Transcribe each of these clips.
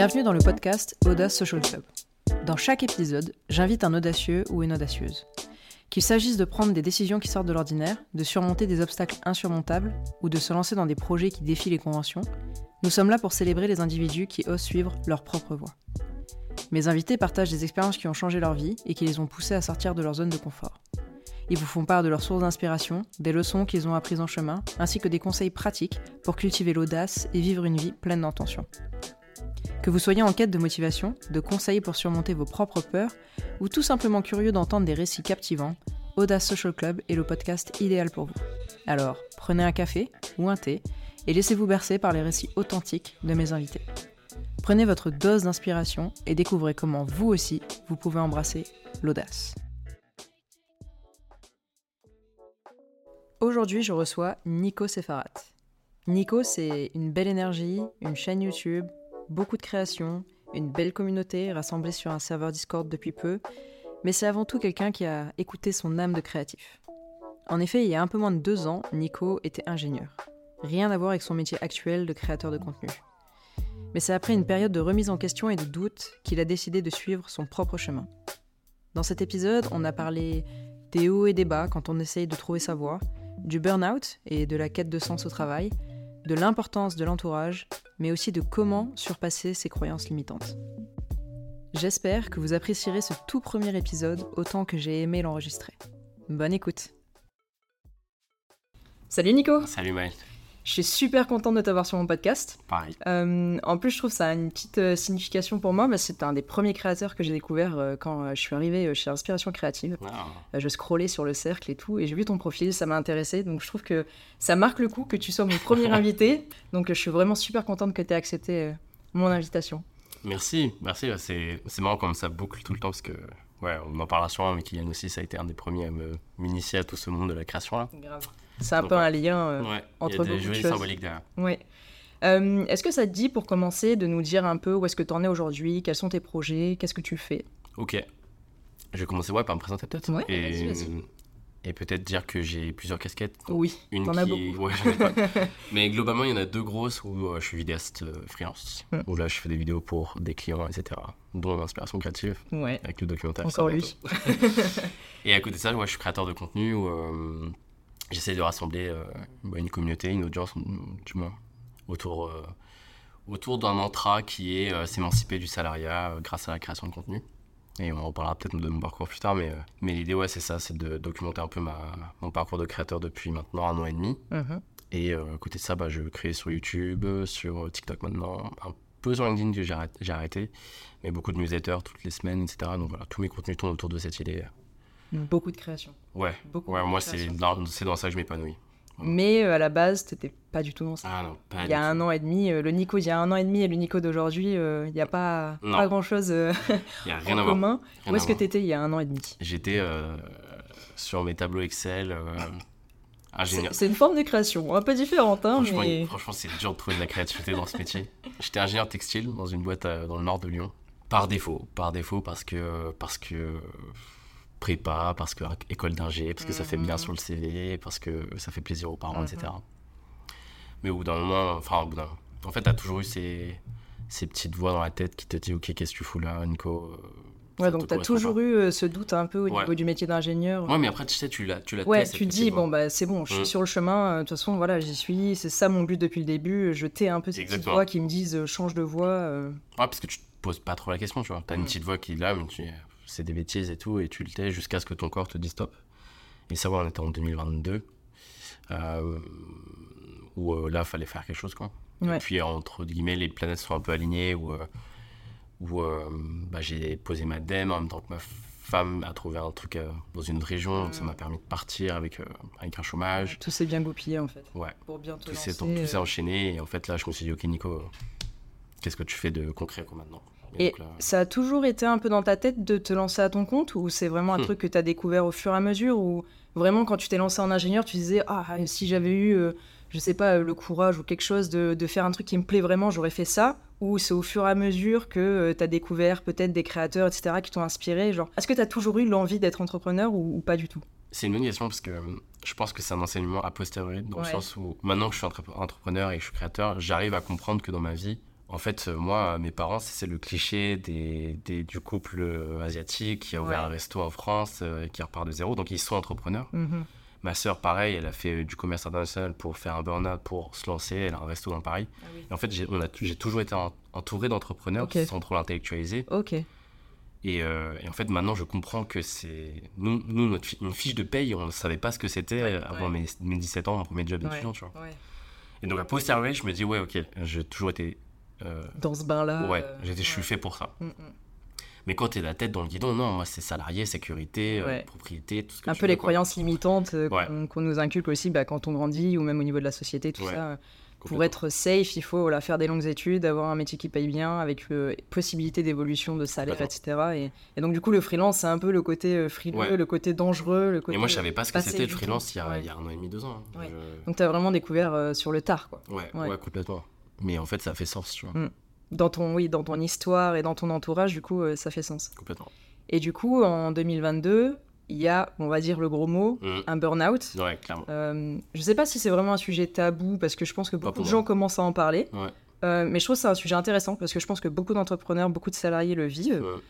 Bienvenue dans le podcast Audace Social Club. Dans chaque épisode, j'invite un audacieux ou une audacieuse. Qu'il s'agisse de prendre des décisions qui sortent de l'ordinaire, de surmonter des obstacles insurmontables ou de se lancer dans des projets qui défient les conventions, nous sommes là pour célébrer les individus qui osent suivre leur propre voie. Mes invités partagent des expériences qui ont changé leur vie et qui les ont poussés à sortir de leur zone de confort. Ils vous font part de leurs sources d'inspiration, des leçons qu'ils ont apprises en chemin, ainsi que des conseils pratiques pour cultiver l'audace et vivre une vie pleine d'intention. Que vous soyez en quête de motivation, de conseils pour surmonter vos propres peurs, ou tout simplement curieux d'entendre des récits captivants, Audace Social Club est le podcast idéal pour vous. Alors, prenez un café ou un thé et laissez-vous bercer par les récits authentiques de mes invités. Prenez votre dose d'inspiration et découvrez comment vous aussi, vous pouvez embrasser l'audace. Aujourd'hui, je reçois Nico Sefarat. Nico, c'est une belle énergie, une chaîne YouTube, beaucoup de créations, une belle communauté rassemblée sur un serveur Discord depuis peu, mais c'est avant tout quelqu'un qui a écouté son âme de créatif. En effet, il y a un peu moins de deux ans, Nico était ingénieur. Rien à voir avec son métier actuel de créateur de contenu. Mais c'est après une période de remise en question et de doute qu'il a décidé de suivre son propre chemin. Dans cet épisode, on a parlé des hauts et des bas quand on essaye de trouver sa voie, du burn-out et de la quête de sens au travail, de l'importance de l'entourage, mais aussi de comment surpasser ses croyances limitantes. J'espère que vous apprécierez ce tout premier épisode autant que j'ai aimé l'enregistrer. Bonne écoute Salut Nico Salut Maël je suis super contente de t'avoir sur mon podcast. Pareil. Euh, en plus, je trouve ça a une petite euh, signification pour moi. c'est un des premiers créateurs que j'ai découvert euh, quand je suis arrivée chez Inspiration Créative. je scrollais sur le cercle et tout, et j'ai vu ton profil, ça m'a intéressé. Donc, je trouve que ça marque le coup que tu sois mon premier invité. Donc, je suis vraiment super contente que tu aies accepté mon invitation. Merci, merci. C'est marrant comme ça boucle tout le temps parce que ouais, on en parlera sûrement, mais Kylian aussi, ça a été un des premiers à m'initier à tout ce monde de la création là. Grave. C'est un peu un lien euh, entre il y a des beaucoup symboliques derrière. Ouais. Euh, est-ce que ça te dit, pour commencer, de nous dire un peu où est-ce que tu en es aujourd'hui, quels sont tes projets, qu'est-ce que tu fais? Ok. Je vais commencer ouais, par me présenter peut-être. Ouais, et, et peut-être dire que j'ai plusieurs casquettes. Oui, une t'en qui... as beaucoup. Ouais, Mais globalement, il y en a deux grosses où euh, je suis vidéaste freelance, hmm. où là je fais des vidéos pour des clients, etc. Dont l'inspiration créative, ouais. avec le documentaire. Encore lui. et à côté de ça, ouais, je suis créateur de contenu où j'essaie de rassembler euh, bah, une communauté, une audience, du moins, autour, euh, autour d'un mantra qui est euh, s'émanciper du salariat grâce à la création de contenu. Et on en reparlera peut-être de mon parcours plus tard, mais, mais l'idée, ouais, c'est ça, c'est de documenter un peu ma, mon parcours de créateur depuis maintenant un an et demi. Mm-hmm. Et à côté de ça, bah, je crée sur YouTube, sur TikTok maintenant, un peu sur LinkedIn que j'ai arrêté, mais beaucoup de newsletters toutes les semaines, etc. Donc voilà, tous mes contenus tournent autour de cette idée Beaucoup de création. Ouais, Beaucoup ouais moi, c'est dans, dans, ça que je m'épanouis. Mais euh, à la base, t'étais pas du tout dans ça. Ah non, pas Il y a un an et demi, euh, le Nico d'il y a un an et demi et le Nico d'aujourd'hui, euh, il n'y a pas, pas grand chose y a rien en à commun. Rien Où est-ce que t'étais il y a un an et demi? J'étais sur mes tableaux Excel. ingénieur. C'est une forme de création, un peu différente. Hein, franchement, mais... franchement c'est dur de trouver de la créativité dans ce métier. J'étais ingénieur textile dans une boîte dans le nord de Lyon. Par défaut, par défaut parce que, parce que prépa, parce que école d'ingé, parce que ça fait bien mhm. sur le CV, parce que ça fait plaisir aux parents, etc. Mhm. Mais au bout d'un moment, enfin, au bout en fait, t'as toujours eu ces, ces petites voix dans la tête qui te disent Ok, qu'est-ce que tu fous là, Nico euh, Ouais, donc t'as toujours eu euh, ce doute un peu au niveau du métier d'ingénieur. Ouais, mais après, tu sais, tu l'as tu Ouais, tu dis, bon, bah c'est bon, je suis mm. sur le chemin, euh, de toute façon, voilà, j'y suis, c'est ça mon but depuis le début, je t'ai un peu ces petites voix qui me disent change de voix. Ouais, parce que tu te poses pas trop la question, tu vois. T'as une mm. petite voix qui est là, mais tu c'est des bêtises et tout, et tu le tais jusqu'à ce que ton corps te dise stop. Et ça, on était en 2022, euh, où euh, là, il fallait faire quelque chose, quoi. Et puis, entre guillemets, les planètes sont un peu alignées, où, euh, où bah, j'ai posé ma DEM en même temps que ma femme a trouvé un truc dans une région, donc ça m'a permis de partir avec, avec un chômage. Tout s'est bien goupillé, en fait. Ouais. Pour bien te tout s'est enchaîné, et en fait, là, je me suis dit, ok, Nico, qu'est-ce que tu fais de concret, quoi, maintenant? Et, ça a toujours été un peu dans ta tête de te lancer à ton compte ou c'est vraiment un hmm. truc que tu as découvert au fur et à mesure ou vraiment quand tu t'es lancé en ingénieur, tu disais ah si j'avais eu euh, je sais pas le courage ou quelque chose de, de, faire un truc qui me plaît vraiment, j'aurais fait ça ou c'est au fur et à mesure que euh, tu as découvert peut-être des créateurs etc qui t'ont inspiré genre est-ce que tu as toujours eu l'envie d'être entrepreneur ou, pas du tout? C'est une bonne question parce que euh, je pense que c'est un enseignement a posteriori dans le sens où maintenant que je suis entrepreneur et que je suis créateur, j'arrive à comprendre que dans ma vie En fait, euh, moi, mes parents, c'est le cliché des, des- du couple euh, asiatique qui a ouvert Ouais. un resto en France, euh, qui repart de zéro. Donc, ils sont entrepreneurs. Mhm. Ma sœur, pareil, elle a fait du commerce international pour faire un burn-out, pour se lancer. Elle a un resto dans Paris. Et en fait, j'ai toujours été en- entouré d'entrepreneurs Ok. sans trop l'intellectualiser. Ok. Et, euh, et en fait, maintenant, je comprends que c'est. Nous, nous notre fi- une fiche de paye, on ne savait pas ce que c'était Ouais, avant ouais. Mes, mes 17 ans, mon premier job Ouais. d'étudiant, tu vois. Et donc, à posteriori, je me dis, ouais, ok, j'ai toujours été. Euh, Dans ce bain-là. ouais, euh, je suis fait pour ça. Mm, mm. Mais quand t'es la tête dans le guidon, non, moi, c'est salarié, sécurité, euh, Ouais. propriété, tout ce que Un tu peu veux, les quoi. croyances limitantes qu'on nous inculque aussi bah, quand on grandit ou même au niveau de la société, tout ça. Pour être safe, il faut voilà, faire des longues études, avoir un métier qui paye bien, avec euh, possibilité d'évolution de salaire, etc. Et, et donc, du coup, le freelance, c'est un peu le côté frileux, Ouais. le côté dangereux, le côté. Et moi, je savais pas ce que c'était le freelance il y, a, Ouais. il y a un an et demi, deux ans. hein. Ouais. Je- Donc, tu as vraiment découvert euh, sur le tard, quoi. Ouais, complètement. Mais en fait, ça fait sens, tu vois. Mm. Dans ton, oui, dans ton histoire et dans ton entourage, du coup, euh, ça fait sens. Complètement. Et du coup, en 2022, il y a, on va dire le gros mot, Mm. un burn-out. Ouais, clairement. Euh, je sais pas si c'est vraiment un sujet tabou parce que je pense que beaucoup de gens commencent à en parler. Ouais. Euh, mais je trouve que c'est un sujet intéressant parce que je pense que beaucoup d'entrepreneurs, beaucoup de salariés le vivent. Ouais.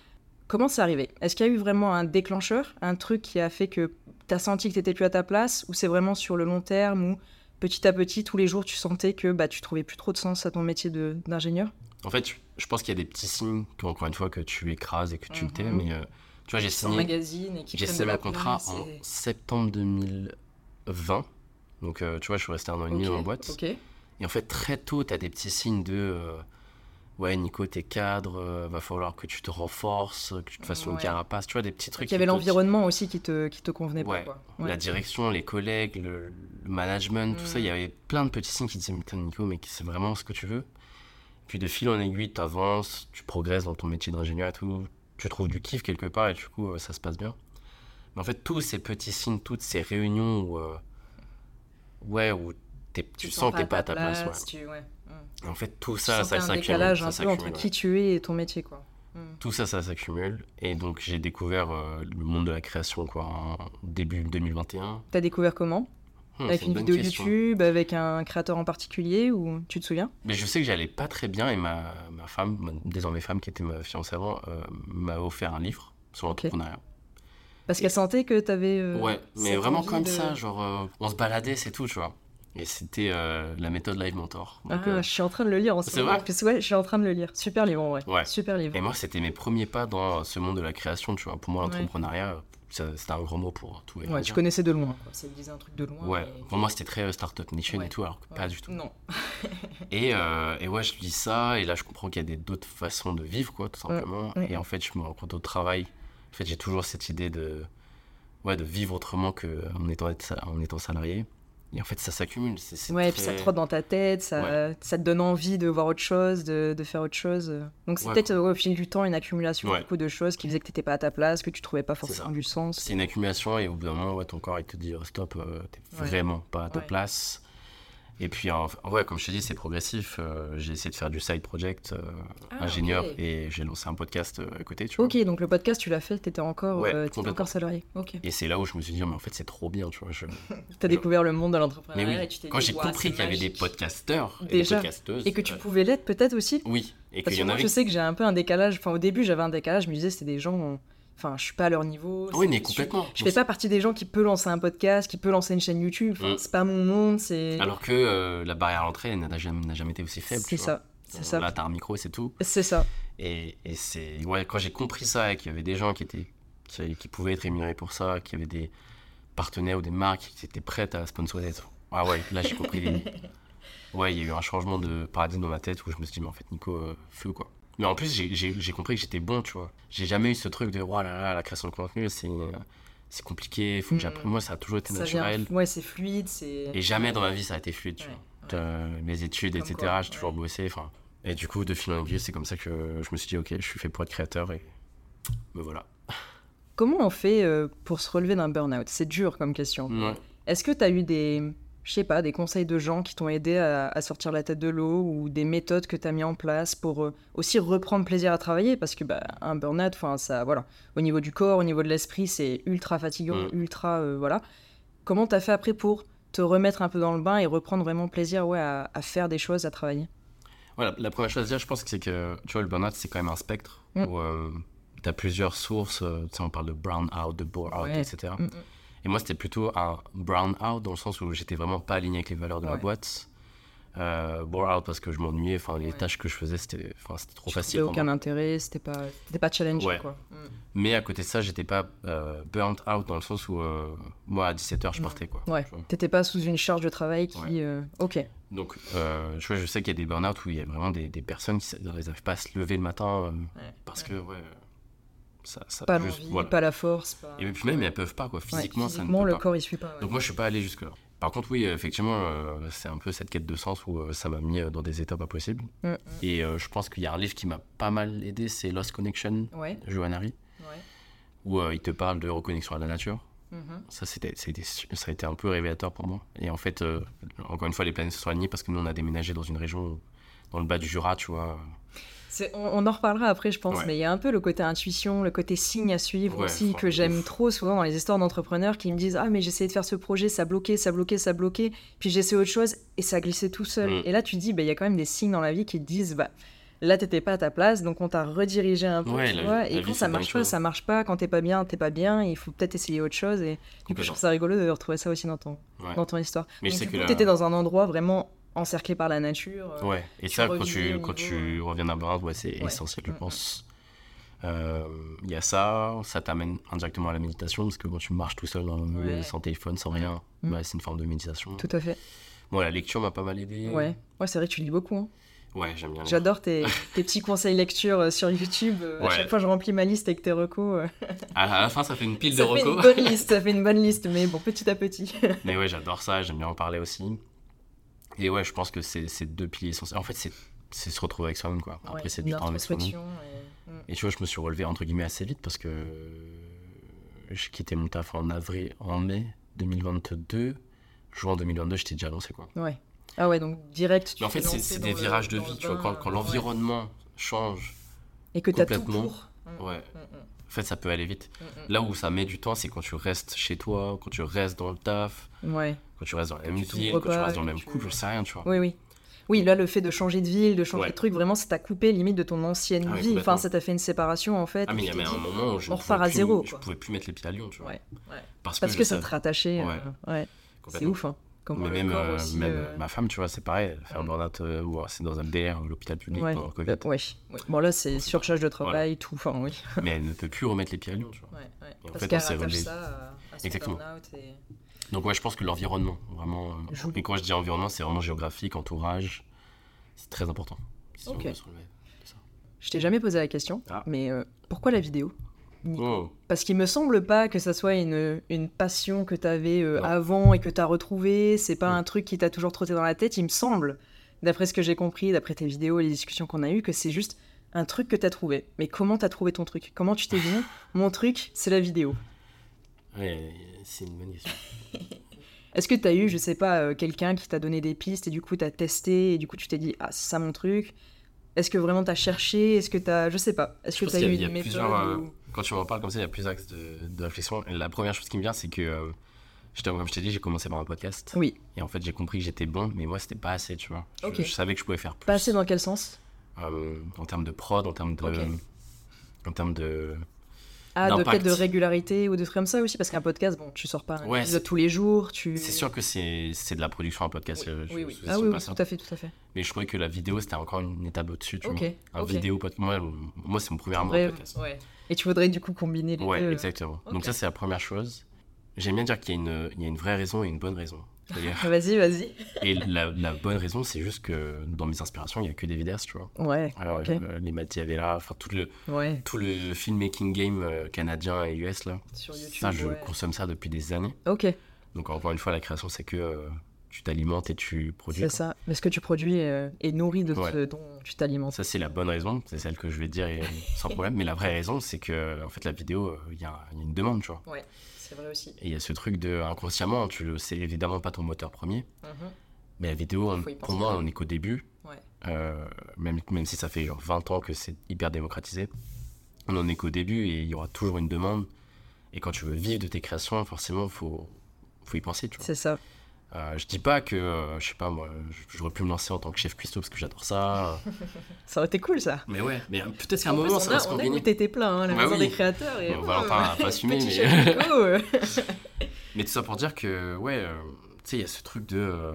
Comment c'est arrivé? Est-ce qu'il y a eu vraiment un déclencheur, un truc qui a fait que tu as senti que tu n'étais plus à ta place? Ou c'est vraiment sur le long terme ou petit à petit, tous les jours, tu sentais que bah, tu trouvais plus trop de sens à ton métier de- d'ingénieur? En fait, je- pense qu'il y a des petits signes, que, encore une fois, que tu écrases et que tu Mhm. tais. Mais euh, tu vois, j'ai signé, j'ai signé mon contrat en septembre 2020. Donc, euh, tu vois, je suis resté un an et demi dans la boîte. Et en fait, très tôt, tu as des petits signes de euh, Ouais, Nico, t'es cadre, euh, va falloir que tu te renforces, que tu te fasses une Ouais. carapace. Tu vois, des petits trucs. Il y avait te- l'environnement aussi qui te, qui te convenait Ouais. pas. Quoi. La direction, les collègues, le, le management, tout ça, Mm. il y avait plein de petits signes qui disaient Putain, Nico, mais c'est vraiment ce que tu veux. Puis de fil en aiguille, tu avances, tu progresses dans ton métier d'ingénieur et tout, tu trouves du kiff quelque part et du coup, euh, ça se passe bien. Mais en fait, tous ces petits signes, toutes ces réunions où, euh, ouais, où tu, sens que t'es pas à ta place. ouais. tu- Mm. En fait, tout ça, ça un s'accumule. décalage ça un peu entre qui tu es et ton métier. quoi. Mm. Tout ça, ça s'accumule. Et donc, j'ai découvert euh, le monde de la création quoi, en début 2021. T'as découvert comment? Hmm, Avec une vidéo question. YouTube, avec un créateur en particulier ou tu te souviens? Mais je sais que j'allais pas très bien et ma, ma femme, ma désormais femme qui était ma fiancée avant, euh, m'a offert un livre sur l'entrepreneuriat. Parce qu'elle sentait que t'avais. euh, ouais, mais vraiment comme de- ça, genre on se baladait, c'est tout, tu vois. Et c'était euh, la méthode Live Mentor. Ah, euh, je suis en train de le lire en ce c'est moment. En plus, ouais, je suis en train de le lire. Super livre en vrai. Ouais. Super livre. et moi, c'était mes premiers pas dans ce monde de la création, tu vois. Pour moi, Ouais. l'entrepreneuriat, c'était un grand mot pour tout. et Ouais, tu connaissais de loin. Te disait un truc de loin. Ouais, pour moi, c'était très euh, Startup Nation Ouais. et tout, alors que Ouais. pas du tout. Non. Et, euh, et ouais, je lis ça, et là, je comprends qu'il y a d'autres façons de vivre, quoi, tout simplement. ouais. Et en fait, je me rends compte au travail. En fait, j'ai toujours cette idée de, ouais, de vivre autrement qu'en étant, en étant salarié. Et en fait, ça s'accumule. c'est- Ouais, et puis ça te trotte dans ta tête, ça, ça te donne envie de voir autre chose, de, de faire autre chose. Donc c'est Ouais, peut-être au fil du temps une accumulation Ouais. du coup, de choses qui faisaient que t'étais pas à ta place, que tu trouvais pas forcément du sens. C'est une accumulation, et au bout d'un moment, ton corps, il te dit oh, stop, euh, t'es vraiment pas à ta place. Et puis, en- ouais, comme je te dis, c'est progressif. euh, j'ai essayé de faire du side project euh, Ah, ingénieur, et j'ai lancé un podcast euh, à côté, tu vois. Ok, donc le podcast tu l'as fait, t'étais encore, Ouais, euh, encore salarié. Ok. Et c'est là où je me suis dit, mais en fait, c'est trop bien, tu vois. je- T'as découvert le monde de l'entrepreneuriat oui, et tu t'es quand j'ai compris c'est qu'il y avait des podcasteurs et des podcasteuses. Et que tu pouvais l'être peut-être aussi Oui, et Parce qu'il que y en avait. je sais que j'ai un peu un décalage, enfin au début j'avais un décalage, je me disais c'était des gens, enfin je suis pas à leur niveau. Oui, c'est- mais je- complètement. Je fais pas partie des gens qui peut lancer un podcast, qui peut lancer une chaîne YouTube, enfin, Mm. c'est pas mon monde, c'est... Alors que euh, la barrière à l'entrée n'a jamais, été aussi faible. C'est ça, c'est ça. Là, t'as un micro et c'est tout. C'est ça. Et, et c'est. Ouais, quand j'ai compris ça et qu'il y avait des gens qui, étaient, qui, qui pouvaient être rémunérés pour ça, qu'il y avait des partenaires ou des marques qui étaient prêtes à sponsoriser. tout. Ah ouais, là j'ai compris. les- Ouais, il y a eu un changement de paradigme dans ma tête où je me suis dit, mais en fait, Nico, euh, feu quoi. Mais en plus, j'ai- compris que j'étais bon, tu vois. J'ai jamais eu ce truc de, oh là là, la création de contenu, c'est c'est compliqué, faut que Mm. j'apprenne. Moi, ça a toujours été Ça vient... naturel. Ouais, c'est fluide, c'est... Et jamais dans ma vie ça a été fluide, tu Ouais, vois. Euh, mes études, Comme etc., j'ai toujours ouais. bossé. Enfin, et du coup, de fil en aiguille, c'est comme ça que je me suis dit, ok, je suis fait pour être créateur et me voilà. Comment on fait euh, pour se relever d'un burn-out? C'est dur comme question. Est-ce que tu as eu des, je sais pas, des conseils de gens qui t'ont aidé à, à sortir la tête de l'eau ou des méthodes que tu as mis en place pour euh, aussi reprendre plaisir à travailler? Parce que bah, un burn-out, ça, voilà, au niveau du corps, au niveau de l'esprit, c'est ultra fatigant, ultra, euh, voilà. Comment t'as fait après pour te remettre un peu dans le bain et reprendre vraiment plaisir, ouais, à, à faire des choses, à travailler? Voilà, la première chose à dire, je pense que c'est que, tu vois, le burn-out, c'est quand même un spectre Mm. où tu as plusieurs sources. euh, on parle de brown out, de bore out, Ouais. etc. Et moi, c'était plutôt un brown out dans le sens où j'étais vraiment pas aligné avec les valeurs de Ouais. boîte. Euh, bore out parce que je m'ennuyais. Enfin, les Ouais. tâches que je faisais, c'était enfin, c'était trop Tu facile. pour aucun moi. intérêt, c'était pas, c'était pas challenge Ouais. quoi. Mm. Mais à côté de ça, j'étais pas euh, burnt out dans le sens où euh, moi, à 17h, je Mm. partais. Quoi, Ouais. T'étais pas sous une charge de travail qui. Ouais. euh, Ok. Donc, euh, je, vois, je sais qu'il y a des burn-out où il y a vraiment des, des personnes qui n'arrivent pas à se lever le matin euh, parce que, ouais, ça, ça Pas juste- l'envie, voilà. pas la force. Pas... Et puis même, elles peuvent pas, quoi. Ouais, Physiquement, ça ne physiquement, peut le pas. corps il suit pas. ouais. Donc moi, je suis pas allé jusque-là. Par contre, oui, effectivement, euh, c'est un peu cette quête de sens où euh, ça m'a mis euh, dans des états pas possibles. Mm, mm. Et euh, je pense qu'il y a un livre qui m'a pas mal aidé, c'est Lost Connection, Ouais. de Johan ouais. où il te parle de reconnexion à la nature. Mhm. Ça, c'était, ça a été un peu révélateur pour moi. Et en fait, encore une fois, les planètes se sont alignées parce que nous, on a déménagé dans une région, dans le bas du Jura, tu vois. On, on en reparlera après, je pense, Ouais. mais il y a un peu le côté intuition, le côté signe à suivre Ouais, aussi, que j'aime trop souvent dans les histoires d'entrepreneurs qui me disent Ah, mais essayé de faire ce projet, ça bloquait, ça bloquait, ça bloquait, puis essayé autre chose et ça glissait tout seul. Mm. Et là, tu te dis bah, Il y a quand même des signes dans la vie qui te disent Bah. Là, t'étais pas à ta place, donc on t'a redirigé un peu, Ouais, tu la- vois. la Et vie, quand c'est ça marche pas, choses. ça marche pas. Quand t'es pas bien, t'es pas bien. Il faut peut-être essayer autre chose. Et du coup, je trouve ça rigolo de retrouver ça aussi dans ton, dans ton histoire. Mais je Donc, sais du que coup, la- t'étais dans un endroit vraiment encerclé par la nature. euh, Ouais, et ça, quand tu, quand tu reviens d'un burn ouais, c'est Ouais. essentiel, je Mm, mm. pense. Euh, Il y a ça, ça t'amène indirectement à la méditation, parce que quand tu marches tout seul dans le Ouais. sans téléphone, sans rien, Mm. bah, c'est une forme de méditation. Tout à fait. Bon, la lecture m'a pas mal aidé. Ouais, ouais c'est vrai que tu lis beaucoup. hein. Ouais, j'aime bien. J'adore tes, tes petits conseils lecture euh, sur YouTube. euh, À Ouais. chaque fois, je remplis ma liste avec tes recos. euh. À, la fin, ça fait une pile Ça de fait une recos. bonne liste, ça fait une bonne liste, mais bon, petit à petit. Mais ouais, j'adore ça, j'aime bien en parler aussi. Et ouais, je pense que c'est deux piliers essentiels. En fait, c'est c'est se retrouver avec soi-même, quoi. Après, Ouais, c'est du temps avec soi-même. et-. Et tu vois, je me suis relevé entre guillemets assez vite parce que j'ai quitté mon taf en avril, en mai 2022. Juin 2022, j'étais déjà lancé, quoi. Ouais. Ah ouais, donc direct. tu Mais en fait, c'est des le- virages de vie, tu vois. Quand, quand ouais. l'environnement change, Et que t'as tout pour. Mm, ouais, mm, mm, en fait, ça peut aller vite. Là où ça met du temps, c'est quand tu restes chez toi, quand tu restes dans le taf. Ouais. Quand tu restes dans la même ville, quand tu restes dans le même couple, je sais rien, tu vois. Oui, oui. Oui, là, le fait de changer de ville, de changer Ouais. de truc, vraiment, ça t'a coupé limite de ton ancienne Ah vie. Enfin, ça t'a fait une séparation, en fait. Ah, mais il y avait un moment où je on ne pouvais à plus- zéro, Je pouvais plus mettre les pieds à Lyon, tu vois. Ouais, ouais. Parce, Parce que ça te rattachait. Euh. C'est ouf, hein. Comment Mais même, euh, aussi, même euh, ma femme, tu vois, c'est pareil. Faire un Mm. burn-out, ou c'est dans un DR, l'hôpital public pendant le Covid. Bon, là, c'est surcharge de travail, tout. Enfin, oui. mais elle ne peut plus remettre les pieds à Lyon, tu vois. Parce qu'elle ça Exactement. Donc ouais, je pense que l'environnement, vraiment. euh, Joue. Et quand je dis environnement, c'est vraiment géographique, entourage. C'est très important. Si Ok. Je t'ai jamais posé la question, Ah. mais euh, pourquoi la vidéo Oh, Parce qu'il me semble pas que ça soit une, une passion que tu avais Non. avant et que tu as retrouvée. C'est pas Mm. un truc qui t'a toujours trotté dans la tête. Il me semble, d'après ce que j'ai compris, d'après tes vidéos et les discussions qu'on a eues, que c'est juste un truc que tu as trouvé. Mais comment tu as trouvé ton truc? Comment tu t'es dit, mon truc, c'est la vidéo? Ouais, c'est une bonne question. Est-ce que tu as eu, je sais pas, euh, quelqu'un qui t'a donné des pistes et du coup tu as testé et du coup tu t'es dit, ah, c'est ça mon truc? Est-ce que vraiment tu as cherché? Est-ce que tu as. Je sais pas. Est-ce que pense tu as qu'il y a- eu une méthode euh, ou- Quand tu m'en parles comme ça, il y a plusieurs axes de, de réflexion. La première chose qui me vient, c'est que, euh, comme je t'ai dit, j'ai commencé par un podcast. Oui. Et en fait, j'ai compris que j'étais bon, mais moi, c'était pas assez, tu vois. Je, savais que je pouvais faire plus. Pas assez dans quel sens? Euh, en termes de prod, en termes de. En termes de. Ah, de peut-être de régularité ou de trucs comme ça aussi, parce qu'un podcast, bon, tu sors pas un Ouais, épisode tous les jours, tu... C'est sûr que c'est c'est de la production un podcast. Oui, euh, je- oui, oui. je- Ah oui, oui, tout à fait, tout à fait. Mais je trouvais que la vidéo, c'était encore une étape au-dessus, tu Ok, vois. Un ok. vidéo podcast. Moi, moi c'est mon premier amour, Ouais, podcast. ouais. Et tu voudrais du coup combiner les Ouais, deux exactement. Ok. Donc ça, c'est la première chose. J'aime bien dire qu'il y, a une- il y a une vraie raison et une bonne raison. Vas-y, vas-y. et la, la bonne raison, c'est juste que dans mes inspirations, il n'y a que des vidéastes, tu vois. Ouais, Alors, Ok. euh, les Machiavella, enfin tout le, ouais. tout le filmmaking game euh, canadien et US, là. Sur YouTube, Ça, je ouais. consomme ça depuis des années. Ok, Donc encore une fois, la création, c'est que euh, tu t'alimentes et tu produis. c'est ça. Mais ce que tu produis euh, est nourri de Ouais. ce dont tu t'alimentes. Ça, c'est la bonne raison, c'est celle que je vais dire et- sans problème. Mais la vraie raison, c'est que en fait, la vidéo, il y, y a une demande, tu vois. Ouais, c'est vrai aussi. Et il y a ce truc de inconsciemment, tu le sais évidemment pas ton moteur premier, Mhm. mais la vidéo, on- pour moi, on est qu'au début. Ouais. Euh, même, même si ça fait genre 20 ans que c'est hyper démocratisé, on en est qu'au début et il y aura toujours une demande. Et quand tu veux vivre de tes créations, forcément, faut, faut y penser, tu vois. C'est ça. Euh, je dis pas que, euh, je sais pas moi, j'aurais pu me lancer en tant que chef cuistot parce que j'adore ça. ça aurait été cool ça. Mais ouais, mais peut-être qu'à un moment ça va se On a t'étais plein, hein, la bah maison des créateurs. Et... Bon, Valentin n'a pas assumé, mais. mais tout ça pour dire que, ouais, euh, tu sais, il y a ce truc de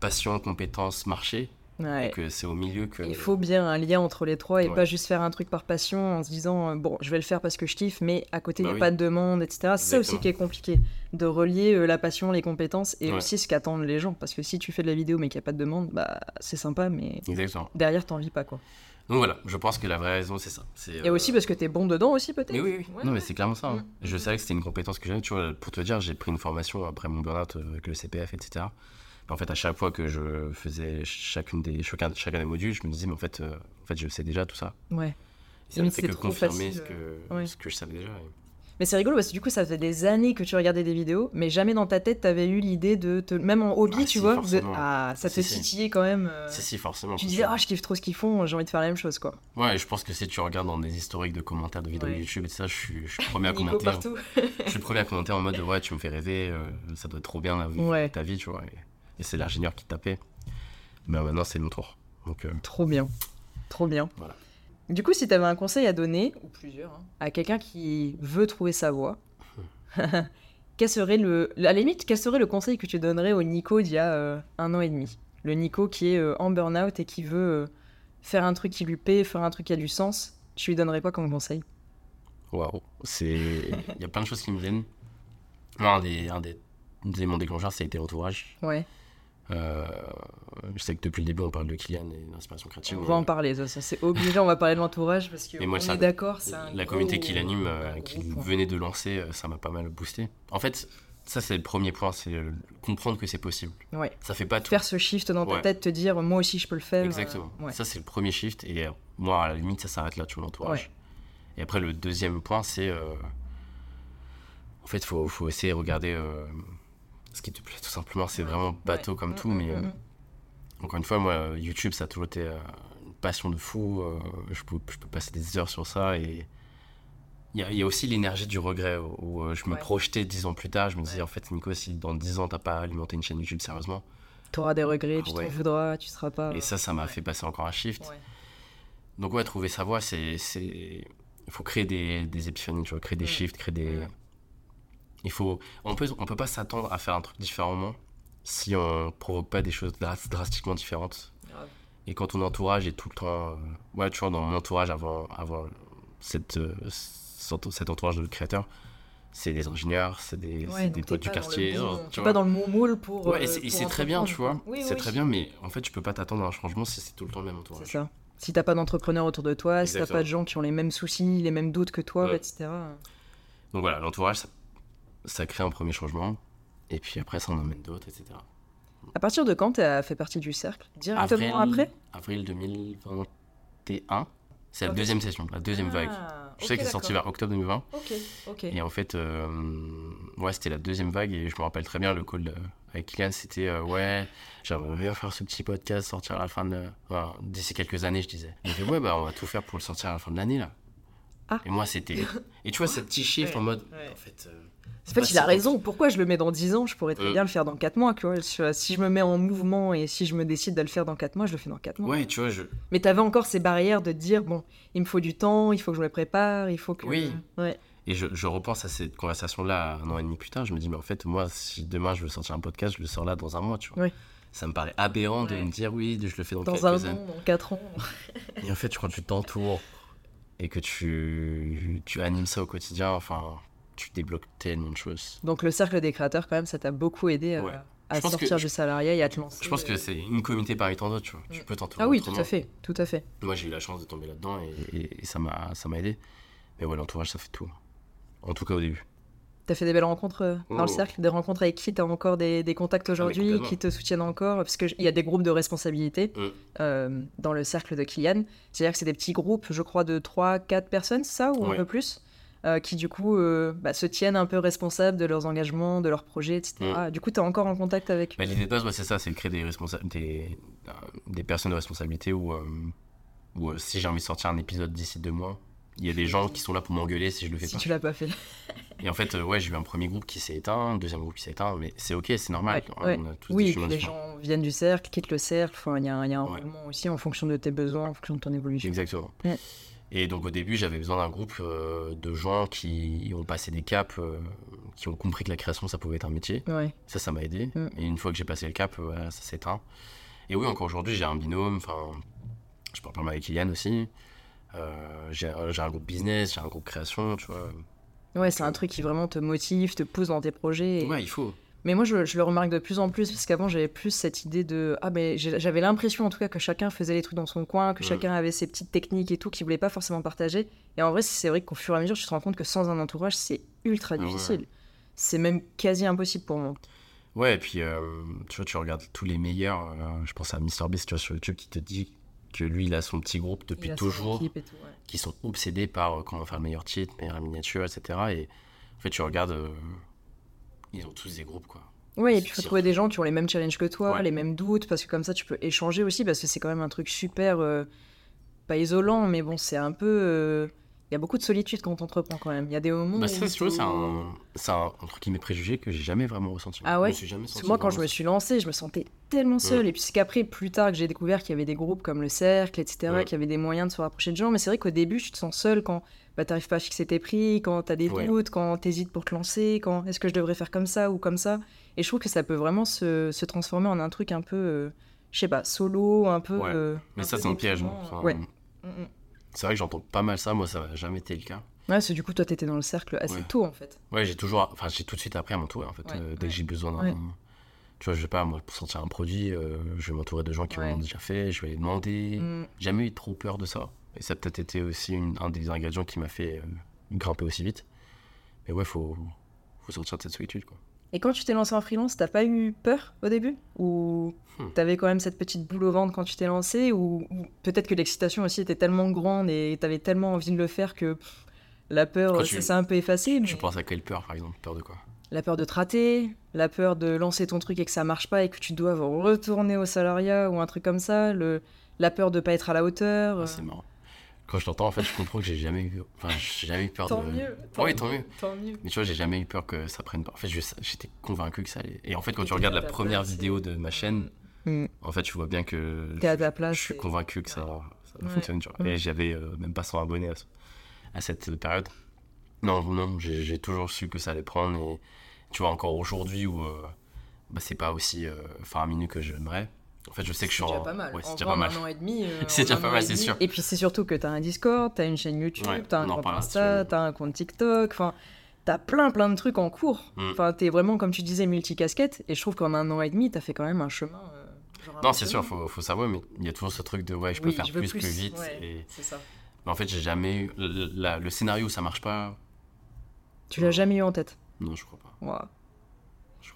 passion, compétence, marché. Ouais. que c'est au milieu que. Il faut bien un lien entre les trois et pas juste faire un truc par passion en se disant euh, bon, je vais le faire parce que je kiffe, mais à côté, il n'y a bah pas de demande, etc. C'est ça aussi qui est compliqué, de relier euh, la passion, les compétences et aussi ce qu'attendent les gens. Parce que si tu fais de la vidéo mais qu'il n'y a pas de demande, bah c'est sympa, mais Exactement. derrière, t'en vis pas quoi. Donc voilà, je pense que la vraie raison, c'est ça. Et aussi euh, parce que t'es bon dedans aussi, peut-être Oui, oui, oui. non, mais c'est clairement ça. Hein. Mm. Je savais que c'était une compétence que j'avais. Tu vois, pour te dire, j'ai pris une formation après mon burn-out avec le CPF, etc. En fait, à chaque fois que je faisais chacune des, chacun, chacun des modules, je me disais, mais en fait, euh, en fait je sais déjà tout ça. Ouais. ça ne fait que confirmer ce, que, ce que je savais déjà. Mais c'est rigolo parce que du coup, ça faisait des années que tu regardais des vidéos, mais jamais dans ta tête, tu avais eu l'idée de te. Même en hobby, ah, tu vois, ah, ça te titillait quand même. Euh, si, si, forcément. Tu disais, ah, je kiffe trop ce qu'ils font, j'ai envie de faire la même chose, quoi. Ouais, je pense que si tu regardes dans des historiques de commentaires de vidéos YouTube et ça, je suis, je suis le premier à commenter. je suis le premier à commenter en mode, ouais, tu me fais rêver, euh, ça doit être trop bien la, ta vie, tu vois et c'est l'ingénieur qui tapait. Mais maintenant, c'est mon tour. Donc, euh, Trop bien. Trop bien. Voilà. Du coup, si tu avais un conseil à donner, ou plusieurs, hein, à quelqu'un qui veut trouver sa voie, quel serait le. À la limite, quel serait le conseil que tu donnerais au Nico d'il y a euh, un an et demi? Le Nico qui est euh, en burn-out et qui veut faire un truc qui lui paie, faire un truc qui a du sens, tu lui donnerais quoi comme conseil? Waouh, c'est. Il y a plein de choses qui me viennent. Un des, un des, des éléments déclencheurs, ça a été l'entourage. Ouais. Euh, je sais que depuis le début, on parle de Kylian et d'inspiration créative. On va en parler, ça, c'est obligé, on va parler de l'entourage parce qu'on est d'accord. La communauté qui l'anime, euh, qui venait de lancer, euh, ça m'a pas mal boosté. En fait, ça, c'est le premier point, c'est comprendre que c'est possible. Ouais. Ça fait pas tout. Faire ce shift dans ta tête, te dire, moi aussi, je peux le faire. Exactement. Ça, c'est le premier shift. Et moi, à la limite, ça s'arrête là, tu vois, l'entourage. Et après, le deuxième point, c'est. En fait, il faut, faut, essayer de regarder ce qui te plaît tout simplement. C'est vraiment bateau comme mm, tout, mm, mais mm, euh, encore une fois, moi, YouTube, ça a toujours été euh, une passion de fou. Euh, je, peux, je peux passer des heures sur ça et il y, a aussi l'énergie du regret où, je me projetais dix ans plus tard. Je me disais, en fait, Nico, si dans dix ans, t'as pas alimenté une chaîne YouTube sérieusement, tu auras des regrets, tu te voudras, tu seras pas. Et ça, ça m'a fait passer encore un shift. Donc, ouais, trouver sa voie, c'est. Il faut créer des, des épiphanies, tu vois, créer des shifts, créer des. Il faut, on peut, on peut pas s'attendre à faire un truc différemment si on provoque pas des choses drastiquement différentes. Et quand ton entourage est tout le temps, euh, ouais, tu vois, dans mon entourage avant, avant cette, euh, cet entourage de créateurs, c'est des ingénieurs, c'est des, des potes du quartier. tu pas dans le moule pour. Ouais, et c'est très bien, tu vois. c'est très bien, mais en fait, tu peux pas t'attendre à un changement si c'est tout le temps le même entourage. C'est ça. Si t'as pas d'entrepreneurs autour de toi, si t'as pas de gens qui ont les mêmes soucis, les mêmes doutes que toi, etc. Donc voilà, l'entourage, ça ça crée un premier changement, et puis après, ça en amène d'autres, etc. À partir de quand tu as fait partie du cercle? Directement après? Avril 2021. C'est la deuxième session, la deuxième vague. Ah, je sais qu'elle est sortie vers octobre 2020. Ok, ok. Et en fait, euh, ouais, c'était la deuxième vague et je me rappelle très bien le call avec Kylian, c'était euh, ouais, j'aimerais bien faire ce petit podcast, sortir à la fin de. D'ici quelques années, je disais. Il fait ouais, bah on va tout faire pour le sortir à la fin de l'année là. Ah. Et moi, c'était. Et tu vois, ce petit chiffre en mode. En fait. Euh, en fait, il a raison. Pourquoi je le mets dans 10 ans? Je pourrais très euh. bien le faire dans 4 mois. Si je me mets en mouvement et si je me décide de le faire dans 4 mois, je le fais dans 4 mois. Ouais, tu vois, je... Mais tu avais encore ces barrières de dire bon, il me faut du temps, il faut que je me prépare, il faut que. Oui. Ouais. Et je, je, repense à cette conversation-là un an et demi plus tard. Je me dis, mais en fait, moi, si demain je veux sortir un podcast, je le sors là dans un mois, tu vois. Oui. Ça me paraît aberrant de me dire, oui, je le fais dans, dans quelques un an, dans 4 ans. et en fait, quand tu t'entoures et que tu, tu animes ça au quotidien, enfin, tu débloques tellement de choses. Donc le cercle des créateurs, quand même, ça t'a beaucoup aidé à, sortir du salariat et à te lancer. Je pense que c'est une communauté parmi tant d'autres, tu vois. Tu mm. peux t'entourer. Ah oui, tout à fait, tout à fait. Moi, j'ai eu la chance de tomber là-dedans et, et, ça m'a aidé. Mais ouais, l'entourage, ça fait tout. En tout cas, au début. T'as fait des belles rencontres euh, dans le oh. cercle, des rencontres avec qui t'as encore des, des contacts aujourd'hui, qui te soutiennent encore? Parce qu'il y a des groupes de responsabilité mm. euh, dans le cercle de Kylian. C'est-à-dire que c'est des petits groupes, je crois, de 3-4 personnes, ça, ou un peu plus? Euh, qui du coup bah, se tiennent un peu responsables de leurs engagements, de leurs projets, etc. Mm. Du coup, tu es encore en contact avec bah, L'idée de base, c'est ça, c'est de créer des, des, des, personnes de responsabilité où, où si j'ai envie de sortir un épisode d'ici deux mois, Il y a des gens qui sont là pour m'engueuler si je le fais Si pas. tu l'as pas fait. Et en fait, euh, ouais, j'ai eu un premier groupe qui s'est éteint, un deuxième groupe qui s'est éteint, mais c'est ok, c'est normal. Ouais, On a tous Oui, des les gens viennent du cercle, quittent le cercle. Il y a, il y a un Ouais. roulement aussi en fonction de tes besoins, en fonction de ton évolution. Exactement. Ouais. Et donc au début, j'avais besoin d'un groupe euh, de gens qui ont passé des caps, euh, qui ont compris que la création, ça pouvait être un métier. Ouais. Ça, ça m'a aidé. Mm. Et une fois que j'ai passé le cap, euh, voilà, ça s'est éteint. Et oui, encore aujourd'hui, j'ai un binôme. Enfin, je parle pas mal avec Kylian aussi. Euh, j'ai j'ai un groupe business, j'ai un groupe création, tu vois. Ouais, c'est un truc qui vraiment te motive, te pousse dans tes projets. et- Ouais, il faut. Mais moi, je, je le remarque de plus en plus, parce qu'avant, j'avais plus cette idée de. Ah, mais j'avais l'impression, en tout cas, que chacun faisait les trucs dans son coin, que chacun avait ses petites techniques et tout, qu'il voulait pas forcément partager. Et en vrai, c'est vrai qu'au fur et à mesure, tu te rends compte que sans un entourage, c'est ultra Ah ouais. difficile. C'est même quasi impossible pour moi. Ouais, et puis, euh, tu vois, tu regardes tous les meilleurs. euh, je pense à MrBeast, tu vois, sur YouTube, qui te dit que lui, il a son petit groupe depuis toujours. tout, ouais. qui sont obsédés par euh, comment faire le meilleur titre, meilleure miniature, etc. Et en fait, tu regardes, euh, ils ont tous des groupes, quoi. Ouais, et puis il faut trouver des gens qui ont les mêmes challenges que toi, Ouais. les mêmes doutes, parce que comme ça tu peux échanger aussi, parce que c'est quand même un truc super, euh, pas isolant, mais bon, c'est un peu. euh, Il y a beaucoup de solitude quand on entreprend quand même. Il y a des moments Bah, ça, c'est un, un, entre guillemets, préjugé que j'ai jamais vraiment ressenti. Ah ouais? Je me suis jamais senti moi, quand je me suis lancée, je me sentais tellement seule. Et puis, c'est qu'après, plus tard, que j'ai découvert qu'il y avait des groupes comme le Cercle, etc., Ouais. qu'il y avait des moyens de se rapprocher de gens. Mais c'est vrai qu'au début, tu te sens seule quand bah, t'arrives pas à fixer tes prix, quand t'as des Ouais. doutes, quand t'hésites pour te lancer, quand est-ce que je devrais faire comme ça ou comme ça. Et je trouve que ça peut vraiment se, se transformer en un truc un peu, euh, je sais pas, solo, un peu. Ouais. euh, Mais un ça, c'est un piège. hein. Enfin, Ouais. Mm, mm. C'est vrai que j'entends pas mal ça. Moi, ça n'a jamais été le cas. Ouais, parce que du coup, toi, t'étais dans le cercle assez tôt, en fait. Ouais, j'ai toujours. Enfin, j'ai tout de suite appris à m'entourer, en fait. Euh, dès que j'ai besoin d'un. Tu vois, je sais pas, moi, pour sortir un produit, je vais m'entourer de gens qui l'ont déjà fait, je vais les demander. Mm. Jamais eu trop peur de ça. Et ça a peut-être été aussi une- un des ingrédients qui m'a fait euh, grimper aussi vite. Mais ouais, faut, faut sortir de cette solitude, quoi. Et quand tu t'es lancé en freelance, t'as pas eu peur au début? Ou Hmm. t'avais quand même cette petite boule au ventre quand tu t'es lancé? Ou, ou peut-être que l'excitation aussi était tellement grande et t'avais tellement envie de le faire que pff, la peur, ça tu- s'est un peu effacé mais Tu penses à quelle peur, par exemple? Peur de quoi? La peur de te rater, la peur de lancer ton truc et que ça marche pas et que tu dois retourner au salariat ou un truc comme ça, le, la peur de pas être à la hauteur. Ah, C'est marrant. Quand je t'entends, en fait, je comprends que j'ai jamais eu. Enfin, j'ai jamais eu peur Tant de. mieux. Oui, tant mieux. Tant mieux. Mais tu vois, j'ai jamais eu peur que ça prenne pas. En fait, je- j'étais convaincu que ça allait. Et en fait, quand tu regardes la première place, vidéo de ma chaîne, Mm. en fait, tu vois bien que. T'es à ta place. Je suis et- convaincu que ça, ça va Ouais. fonctionner, tu vois. Mm. Et j'avais euh, même pas 100 abonnés à, ce- à cette période. Non, non, j'ai j'ai toujours su que ça allait prendre. Et tu vois, encore aujourd'hui où euh, bah, c'est pas aussi euh, faramineux que j'aimerais. En fait, je sais que je suis C'est déjà en- pas mal. Ouais, En c'est déjà pas en mal. un an et demi. euh, C'est en déjà un pas an mal, et c'est demi. sûr. Et puis c'est surtout que t'as un Discord, t'as une chaîne YouTube, Ouais, t'as un en compte Insta, t'as un compte TikTok. Enfin, t'as plein plein de trucs en cours. Mm. Enfin, t'es vraiment, comme tu disais, multicasquette. Et je trouve qu'en un an et demi, t'as fait quand même un chemin. euh, genre Non, c'est sûr, faut, faut savoir, mais il y a toujours ce truc de ouais, je peux Oui, faire je plus, plus, vite. ouais, Et... C'est ça. Mais en fait, j'ai jamais eu. Le, la- le scénario où ça marche pas, Tu l'as jamais eu en tête? non, je crois pas. Ouah.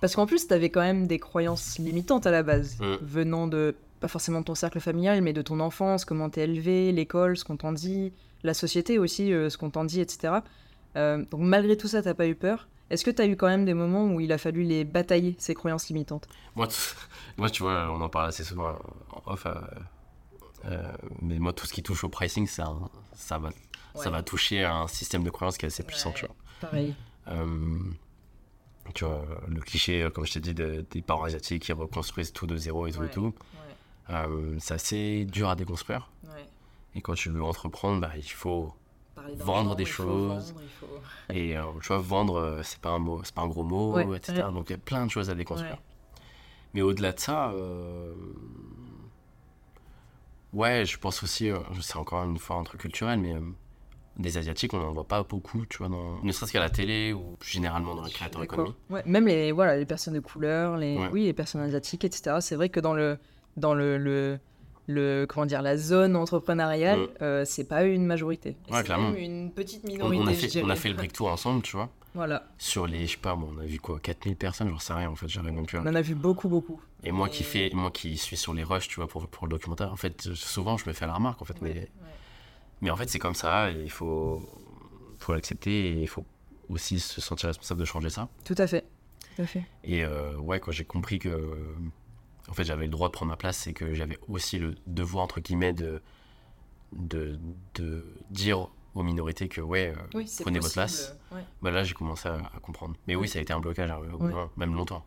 Parce qu'en plus, t'avais quand même des croyances limitantes à la base, Mm. venant de, pas forcément de ton cercle familial, mais de ton enfance, comment t'es élevé, l'école, ce qu'on t'en dit, la société aussi, euh, ce qu'on t'en dit, etc. Euh, donc malgré tout ça, t'as pas eu peur. Est-ce que t'as eu quand même des moments où il a fallu les batailler, ces croyances limitantes? Moi, moi, tu vois, on en parle assez souvent en off. euh, mais moi, tout ce qui touche au pricing, ça, ça, va, ça va toucher à un système de croyance qui est assez puissant, Ouais. tu vois. Pareil. Tu vois, le cliché, euh, comme je t'ai dit, de- des parents asiatiques qui reconstruisent tout de zéro et tout Ouais. et tout, euh, c'est assez dur à déconstruire. Et quand tu veux entreprendre, bah, il faut. Vendre des choses. vendre, il faut- Et euh, tu vois, vendre, c'est pas un mot, c'est pas un gros mot, Ouais, etc. ouais. Donc il y a plein de choses à déconstruire. Ouais. Mais au-delà de ça, euh, ouais, je pense aussi, c'est encore une fois un truc culturel, mais des Asiatiques, on n'en voit pas beaucoup, tu vois, dans... ne serait-ce qu'à la télé ou généralement dans la créateur économie. Ouais, même les, voilà, les personnes de couleur, les, Ouais. oui, les personnes asiatiques, etc. C'est vrai que dans le, dans le, le, le- comment dire, la zone entrepreneuriale, Ouais. euh, c'est pas une majorité. Ouais, c'est même une petite minorité. on a fait, on dirais. a fait le brick tour ensemble, tu vois. Voilà, Sur les, je sais pas, moi, on a vu quoi, 4000 personnes, j'en sais rien en fait, j'arrive même plus. à- on en a vu beaucoup, beaucoup. Et moi qui fais, moi qui suis sur les rushs, tu vois, pour, pour le documentaire, en fait, souvent je me fais la remarque, en fait, mais. Mais en fait c'est comme ça, et il faut, faut l'accepter, et il faut aussi se sentir responsable de changer ça. Tout à fait. Tout à fait. Et euh, ouais, quand j'ai compris que, en fait, j'avais le droit de prendre ma place, c'est que j'avais aussi le devoir entre guillemets de, de, de dire aux minorités que, ouais, euh, Oui, prenez votre place. ouais. Bah là, j'ai commencé à, à comprendre. Mais oui, ça a été un blocage, hein, même longtemps.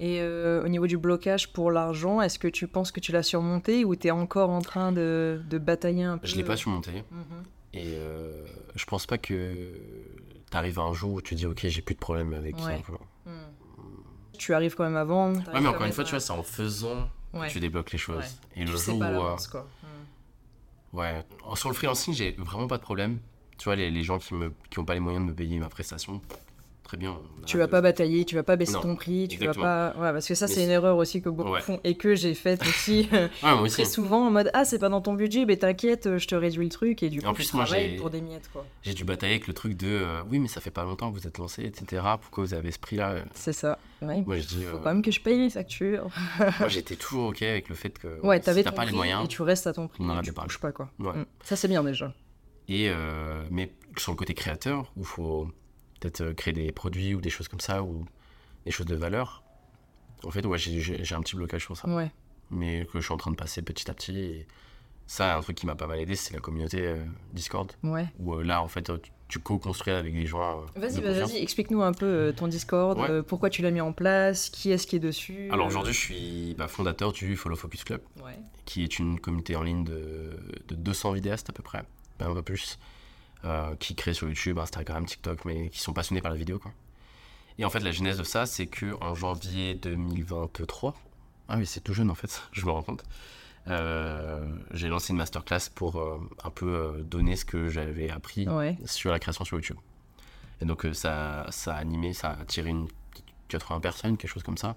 Et euh, au niveau du blocage pour l'argent, est-ce que tu penses que tu l'as surmonté ou tu es encore en train de, de batailler un peu Je l'ai pas surmonté. Mhm. Et euh, je pense pas que t'arrives à un jour où tu dis, ok, j'ai plus de problème avec ça. Ouais. tu. Mhm. Tu arrives quand même à vendre. Ouais, mais encore une fois, tu vois, c'est en faisant Ouais. que tu débloques les choses. Ouais. Et le Tu sais jour pas où. euh, quoi. Mhm. Ouais, sur le freelancing, j'ai vraiment pas de problème. Tu vois, les, les gens qui me qui ont pas les moyens de me payer ma prestation, très bien. on Tu vas pas batailler, tu vas pas baisser Non, ton prix, tu exactement. vas pas. Ouais, parce que ça, c'est une erreur aussi que beaucoup Ouais. font et que j'ai faite aussi moi aussi. très souvent en mode Ah, c'est pas dans ton budget, mais t'inquiète, je te réduis le truc et du coup, en plus, moi, pour des miettes, quoi. J'ai dû batailler avec le truc de euh, oui, mais ça fait pas longtemps que vous êtes lancé, etc. Pourquoi vous avez ce prix-là C'est ça. Ouais. Moi, je dis. Faut euh, quand même que je paye les factures. moi, j'étais toujours ok avec le fait que Ouais, si t'as pas les moyens. et tu restes à ton prix. on tu bouges pas, quoi. Mm. Ça, c'est bien déjà. Et euh, mais sur le côté créateur, où il faut peut-être euh, créer des produits ou des choses comme ça, ou des choses de valeur, en fait, ouais, j'ai- un petit blocage sur ça. Ouais. Mais que je suis en train de passer petit à petit. Et ça, un truc qui m'a pas mal aidé, c'est la communauté euh, Discord, Ouais. où euh, là, en fait, euh, tu, tu co-construis avec des gens. euh, Vas-y, de vas-y, explique-nous un peu ton Discord, Ouais. pourquoi tu l'as mis en place, qui est-ce qui est dessus. Alors aujourd'hui, je suis bah, fondateur du Follow Focus Club. Ouais. qui est une communauté en ligne de, de 200 vidéastes à peu près, un peu plus, euh, qui créent sur YouTube, Instagram, TikTok, mais qui sont passionnés par la vidéo. Quoi. Et en fait, la genèse de ça, c'est que en janvier 2023, ah oui, c'est tout jeune en fait, je me rends compte, euh, j'ai lancé une masterclass pour euh, un peu donner ce que j'avais appris Ouais. sur la création sur YouTube. Et donc ça, ça a animé, ça a attiré une 80 personnes, quelque chose comme ça.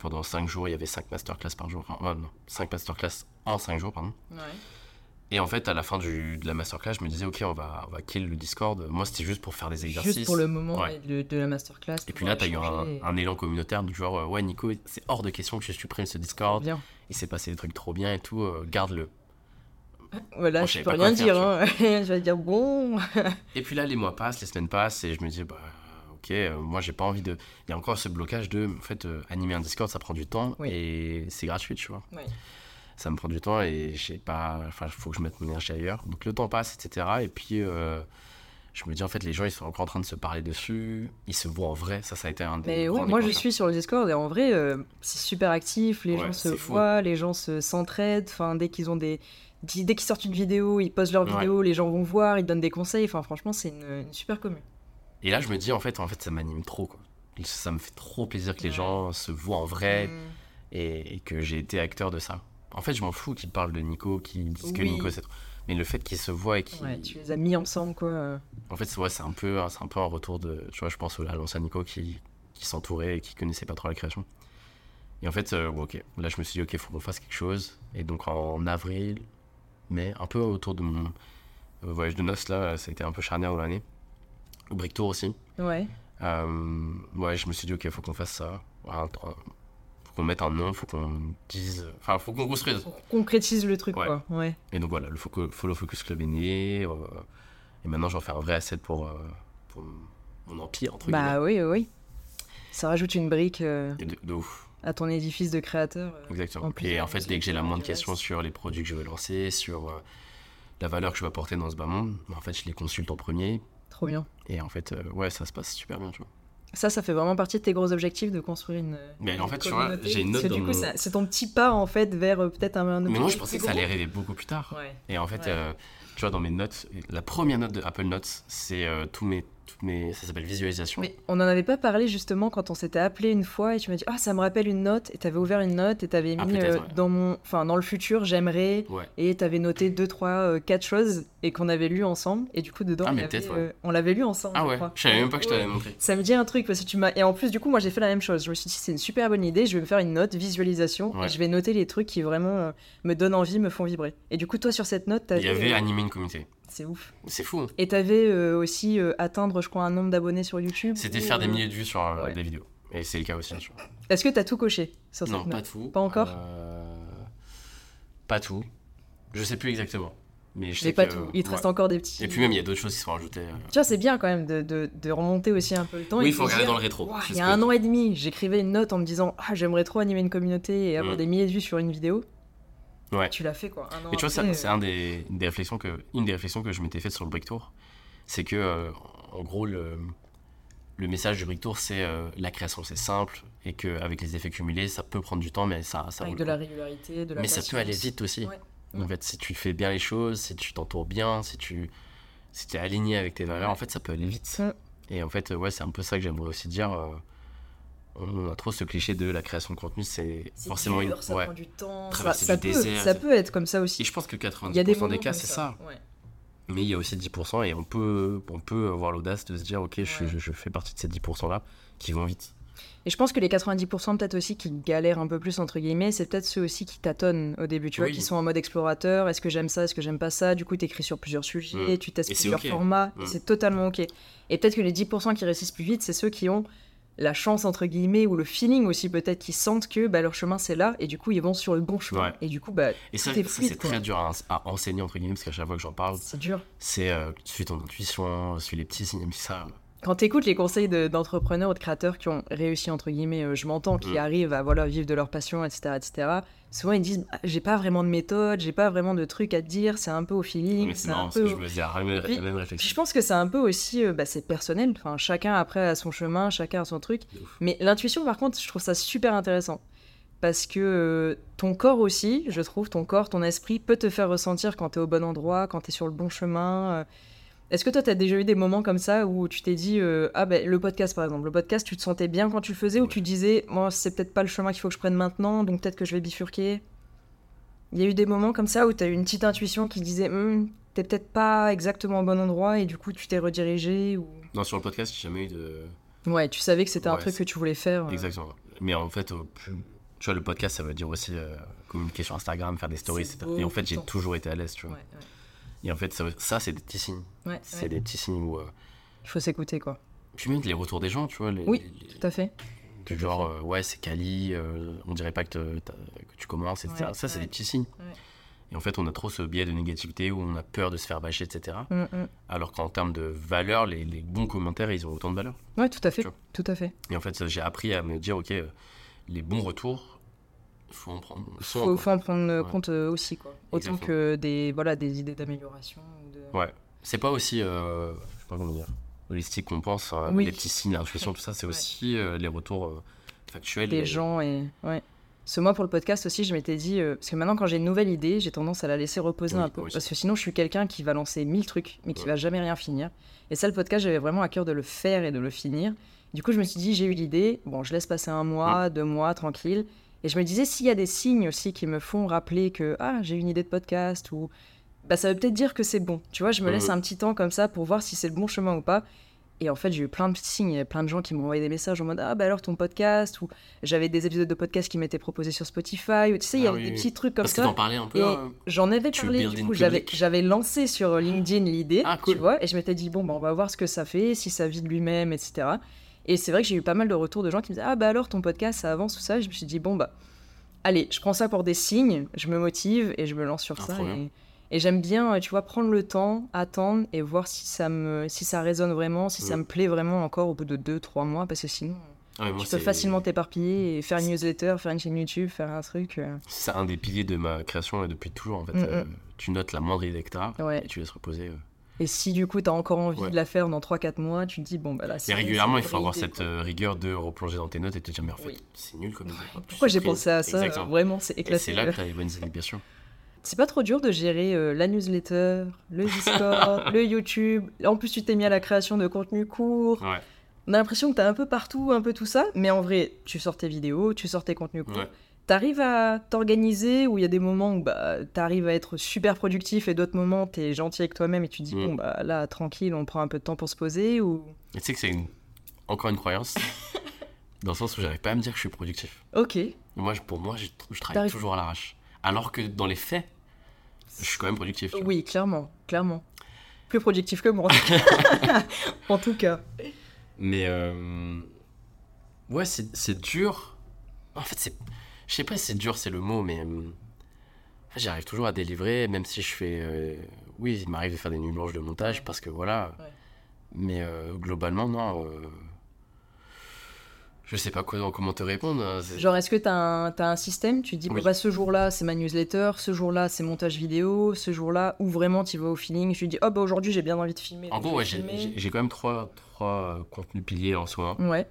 Pendant 5 jours, il y avait 5 masterclass par jour. Enfin, non, 5 masterclass en 5 jours, pardon. Ouais. Et en fait, à la fin du, de la masterclass, je me disais, ok, on va, on va kill le Discord. Moi, c'était juste pour faire des exercices. Juste pour le moment Ouais. de, de la masterclass. Et puis là, tu as eu un, élan communautaire du genre, euh, ouais, Nico, c'est hors de question que je supprime ce Discord. Bien. Il s'est passé des trucs trop bien et tout, euh, garde-le. Voilà, Bon, je peux rien dire. Hein. je vais dire bon. Et puis là, les mois passent, les semaines passent, et je me dis, bah, ok, euh, moi, j'ai pas envie de. Il y a encore ce blocage de, en fait, euh, animer un Discord, ça prend du temps, Oui. et c'est gratuit, tu vois. Ouais. Ça me prend du temps, et j'ai pas. Enfin, il faut que je mette mon énergie ailleurs. Donc le temps passe, etc. Et puis, euh, je me dis, en fait, les gens, ils sont encore en train de se parler dessus, ils se voient en vrai, ça, ça a été un des. Mais ouais, moi je suis sur le Discord et en vrai, euh, c'est super actif. Les Ouais, gens se fou. voient, les gens se s'entraident. Enfin, dès qu'ils ont des. Dès qu'ils sortent une vidéo, ils postent leur Ouais. vidéo, les gens vont voir, ils donnent des conseils. Enfin, franchement, c'est une, une super commune. Et là, je me dis, en fait, en fait ça m'anime trop, quoi. Ça me fait trop plaisir que les gens se voient en vrai, Mm. et, et que j'ai été acteur de ça. En fait, je m'en fous qu'ils parlent de Nico, qu'ils disent que. Nico c'est. Mais le fait qu'ils se voient et qu'ils. Ouais, tu les as mis ensemble, quoi. En fait, c'est ouais, c'est un peu, un peu un retour de. Tu vois, je pense à l'ancien Nico qui, qui s'entourait et qui connaissait pas trop la création. Et en fait, euh, ok, là, je me suis dit, ok, faut qu'on fasse quelque chose. Et donc en avril, mai, un peu autour de mon euh, voyage de noces là, ça a été un peu charnière dans l'année. Au Brick Tour aussi. Ouais. Euh, ouais, je me suis dit, ok, faut qu'on fasse ça. Un- un- faut qu'on mette un nom, faut qu'on dise. Enfin, faut qu'on construise. On concrétise le truc, Ouais. quoi. Ouais. Et donc voilà, le Follow Focus Club est né. euh, et maintenant, j'en fais un vrai asset pour, euh, pour mon empire, entre Bah oui, oui, oui. Ça rajoute une brique euh, guillemets. De, de ouf, à ton édifice de créateur. exactement. En et en fait, dès que j'ai la moindre question sur les produits que je veux lancer, sur la valeur que je veux apporter dans ce bas monde, en fait, je les consulte en premier. Trop bien. Et en fait, ouais, ça se passe super bien, tu vois. Ça, ça fait vraiment partie de tes gros objectifs de construire une. Mais en une fait, tu vois, j'ai une note dans du coup, mon- c'est- ton petit pas en fait vers euh, peut-être un, un Mais moi, je pensais que ça allait arriver beaucoup plus tard. Ouais. Et en fait, Ouais. euh, tu vois, dans mes notes, la première note de Apple Notes, c'est euh, tous mes, toutes mes, ça s'appelle visualisation. Mais on n'en avait pas parlé justement quand on s'était appelé une fois et tu m'as dit ah ça me rappelle une note et t'avais ouvert une note et t'avais Ah, mis euh, ouais. dans mon enfin dans le futur j'aimerais Ouais. et t'avais noté deux trois euh, quatre choses et qu'on avait lu ensemble et du coup dedans Ah, il avait, ouais. euh, on l'avait lu ensemble Ah ouais, je savais même pas que je t'avais montré. Ça me dit un truc parce que tu m'as et en plus du coup moi j'ai fait la même chose je me suis dit c'est une super bonne idée je vais me faire une note visualisation et je vais noter les trucs qui vraiment euh, me donnent envie me font vibrer et du coup toi sur cette note Il t'avais y avait animé une communauté. C'est ouf C'est fou. hein. et t'avais euh, aussi euh, atteindre je crois un nombre d'abonnés sur YouTube C'était ou, faire des milliers de vues sur euh, ouais. des vidéos. Et c'est le cas aussi. vois. est-ce que t'as tout coché sur cette Non, pas tout. Pas encore Euh, Pas tout. Je sais plus exactement. Mais je sais pas que- tout. Il te reste encore des petits. Et puis même, il y a d'autres choses qui sont rajoutées. Tu vois, c'est bien quand même de, de, de remonter aussi un peu le temps. Oui, il faut de regarder dire, dans le rétro. Il y a un an et demi, j'écrivais une note en me disant Ah, j'aimerais trop animer une communauté et avoir Mm. des milliers de vues sur une vidéo. Ouais. Tu l'as fait quoi. Un an Et tu vois, après, c'est euh, un des, des réflexions que, une des réflexions que je m'étais faite sur le Break Tour. C'est que, euh, en gros, le, le message du Break Tour, c'est euh, la création, c'est simple. Et qu'avec les effets cumulés, ça peut prendre du temps, mais ça, ça avec roule, de la régularité, de la Mais ça peut aller vite aussi. Ouais. En fait, si tu fais bien les choses, si tu t'entoures bien, si tu si es aligné avec tes valeurs, en fait, ça peut aller vite. Et en fait, ouais, c'est un peu ça que j'aimerais aussi dire. euh, on a trop ce cliché de la création de contenu, c'est forcément dur, une. ça ouais. prend du temps. Ça, Traverser ça du peut, désert, ça peut être comme ça Et aussi. je pense que 90% Il y a des, des, cas, c'est ça. Ouais. Mais il y a aussi 10% et on peut, on peut avoir l'audace de se dire, ok, je, Ouais. je, je fais partie de ces 10%-là qui vont vite. Et je pense que les 90% peut-être aussi qui galèrent un peu plus entre guillemets, c'est peut-être ceux aussi qui tâtonnent au début, tu vois, qui sont en mode explorateur. Est-ce que j'aime ça, est-ce que j'aime pas ça? Du coup, t'écris sur plusieurs sujets, Mm. tu testes Et plusieurs formats, Mm. et c'est totalement ok. Et peut-être que les 10% qui réussissent plus vite, c'est ceux qui ont la chance entre guillemets ou le feeling aussi peut-être qui sentent que bah, leur chemin c'est là et du coup ils vont sur le bon chemin Ouais. et du coup bah Et ça, c'est très dur à, à enseigner, entre guillemets, parce qu'à chaque fois que j'en parle, c'est dur c'est euh, suis ton intuition, suis les petits signes, ça. Quand tu écoutes les conseils de- d'entrepreneurs ou de créateurs qui ont réussi, entre guillemets, euh, je m'entends, qui Mm. arrivent à voilà, vivre de leur passion, etc., etc., souvent ils disent Ah, J'ai pas vraiment de méthode, j'ai pas vraiment de trucs à te dire, c'est un peu au feeling. Mais c'est un marrant, peu que je me dis la même, Puis- la même Puis réflexion. je pense que c'est un peu aussi, euh, bah, c'est personnel, enfin, chacun après a son chemin, chacun a son truc. Mais l'intuition, par contre, je trouve ça super intéressant. Parce que euh, ton corps aussi, je trouve, ton corps, ton esprit peut te faire ressentir quand tu es au bon endroit, quand tu es sur le bon chemin. Est-ce que toi, tu as déjà eu des moments comme ça où tu t'es dit, euh, ah ben le podcast par exemple, le podcast, tu te sentais bien quand tu le faisais ou tu disais, moi, c'est peut-être pas le chemin qu'il faut que je prenne maintenant, donc peut-être que je vais bifurquer? Il y a eu des moments comme ça où tu as eu une petite intuition qui disait, Hum, t'es peut-être pas exactement au bon endroit et du coup, tu t'es redirigé ou... Non, sur le podcast, j'ai jamais eu de. Ouais, tu savais que c'était un truc que tu voulais faire. euh. Exactement. Mais en fait, plus- tu vois, le podcast, ça veut dire aussi euh, communiquer sur Instagram, faire des stories. Et en fait, j'ai toujours été à l'aise, tu vois. Ouais. Et en fait, ça, ça, c'est des petits signes. Ouais, C'est ouais. des petits signes où. euh, Il faut s'écouter, quoi. Puis même les retours des gens, tu vois. Les, Oui, les- Tout à fait. du genre, euh, ouais, c'est quali, euh, on dirait pas que, te- que tu commences, etc. Ouais, ça, c'est des petits signes. Et en fait, on a trop ce biais de négativité où on a peur de se faire bâcher, etc. Mm, mm. Alors qu'en termes de valeur, les, les bons commentaires, ils ont autant de valeur. Ouais, tout à fait. Tout à fait. Et en fait, j'ai appris à me dire, ok, les bons retours, faut en prendre soin. Faut, en prendre euh, Ouais. compte euh, aussi, quoi. Autant Exactement. que des, voilà, des idées d'amélioration. de- Ouais. C'est pas aussi, euh, je sais pas comment dire, holistique qu'on pense. hein, Oui. Les petits signes, l'intuition, tout ça, c'est Ouais. aussi euh, les retours euh, factuels. Des les- gens et. Ouais. Ce mois pour le podcast aussi, je m'étais dit. euh, parce que maintenant, quand j'ai une nouvelle idée, j'ai tendance à la laisser reposer Oui, un peu. Parce que sinon, je suis quelqu'un qui va lancer mille trucs, mais qui Ouais. va jamais rien finir. Et ça, le podcast, j'avais vraiment à cœur de le faire et de le finir. Du coup, je me suis dit, j'ai eu l'idée. Bon, je laisse passer un mois, deux mois, tranquille. Et je me disais, s'il y a des signes aussi qui me font rappeler que ah, j'ai une idée de podcast ou bah ça veut peut-être dire que c'est bon. Tu vois, je me laisse un petit temps comme ça pour voir si c'est le bon chemin ou pas. Et en fait, j'ai eu plein de signes, il y a plein de gens qui m'ont envoyé des messages en mode ah bah alors ton podcast ou j'avais des épisodes de podcast qui m'étaient proposés sur Spotify ou tu sais, il y Ah avait oui, des petits trucs comme Parce que ça. parlais un peu. Et euh, J'en avais tu parlé, du coup, j'avais lancé sur LinkedIn l'idée, Ah, cool. tu vois, et je m'étais dit, bon, bah, on va voir ce que ça fait, si ça vit de lui-même, etc. Et c'est vrai que j'ai eu pas mal de retours de gens qui me disaient, ah bah alors ton podcast, ça avance, tout ça. Je me suis dit, bon, bah, allez, je prends ça pour des signes, je me motive et je me lance sur Ah, ça. Et, et j'aime bien, tu vois, prendre le temps, attendre et voir si ça, me, si ça résonne vraiment, si ça me plaît vraiment encore au bout de 2-3 mois, parce que sinon, ah, moi, tu peux facilement t'éparpiller et faire une newsletter, faire une chaîne YouTube, faire un truc. euh. C'est un des piliers de ma création et depuis toujours, en fait. Mm, mm. euh, tu notes la moindre idée que t'as Ouais. et tu laisses reposer. euh. Et si du coup t'as encore envie Ouais. de la faire dans 3-4 mois, tu te dis bon bah là Et c'est régulièrement, c'est il faut avoir cette euh, rigueur de replonger dans tes notes et te dire, mais en fait, Oui. c'est nul comme tu Pourquoi j'ai pensé à ça Exactement. Vraiment, c'est Et éclaté. c'est là que t'as les bonnes sûr. C'est pas trop dur de gérer euh, la newsletter, le Discord, le YouTube. En plus, tu t'es mis à la création de contenu court. Ouais. On a l'impression que t'as un peu partout, un peu tout ça. Mais en vrai, tu sors tes vidéos, tu sors tes contenus courts. T'arrives à t'organiser où il y a des moments où bah, t'arrives à être super productif et d'autres moments t'es gentil avec toi-même et tu te dis Mm. bon bah là tranquille, on prend un peu de temps pour se poser ou? Tu sais que c'est une... encore une croyance, dans le sens où j'arrive pas à me dire que je suis productif. Ok. Moi, pour moi, je, je travaille toujours à l'arrache. Alors que dans les faits, je suis quand même productif. vois. Oui, clairement, clairement. Plus productif que moi. en tout cas. Mais euh, ouais, c'est dur. En fait, c'est. Je sais pas si c'est dur, c'est le mot, mais. euh, J'arrive toujours à délivrer, même si je fais. euh, Oui, il m'arrive de faire des nuits blanches de montage parce que voilà. Ouais. Mais euh, globalement, non. euh, Je sais pas quoi, comment te répondre. hein, Genre, est-ce que t'as un, t'as un système? Tu dis, Oui. bah, ce jour-là, c'est ma newsletter, ce jour-là, c'est montage vidéo, ce jour-là, ou vraiment tu vas au feeling, tu dis, oh, bah, aujourd'hui, j'ai bien envie de filmer. En gros, ouais, je j'ai quand même trois, trois contenus piliers en soi. Ouais,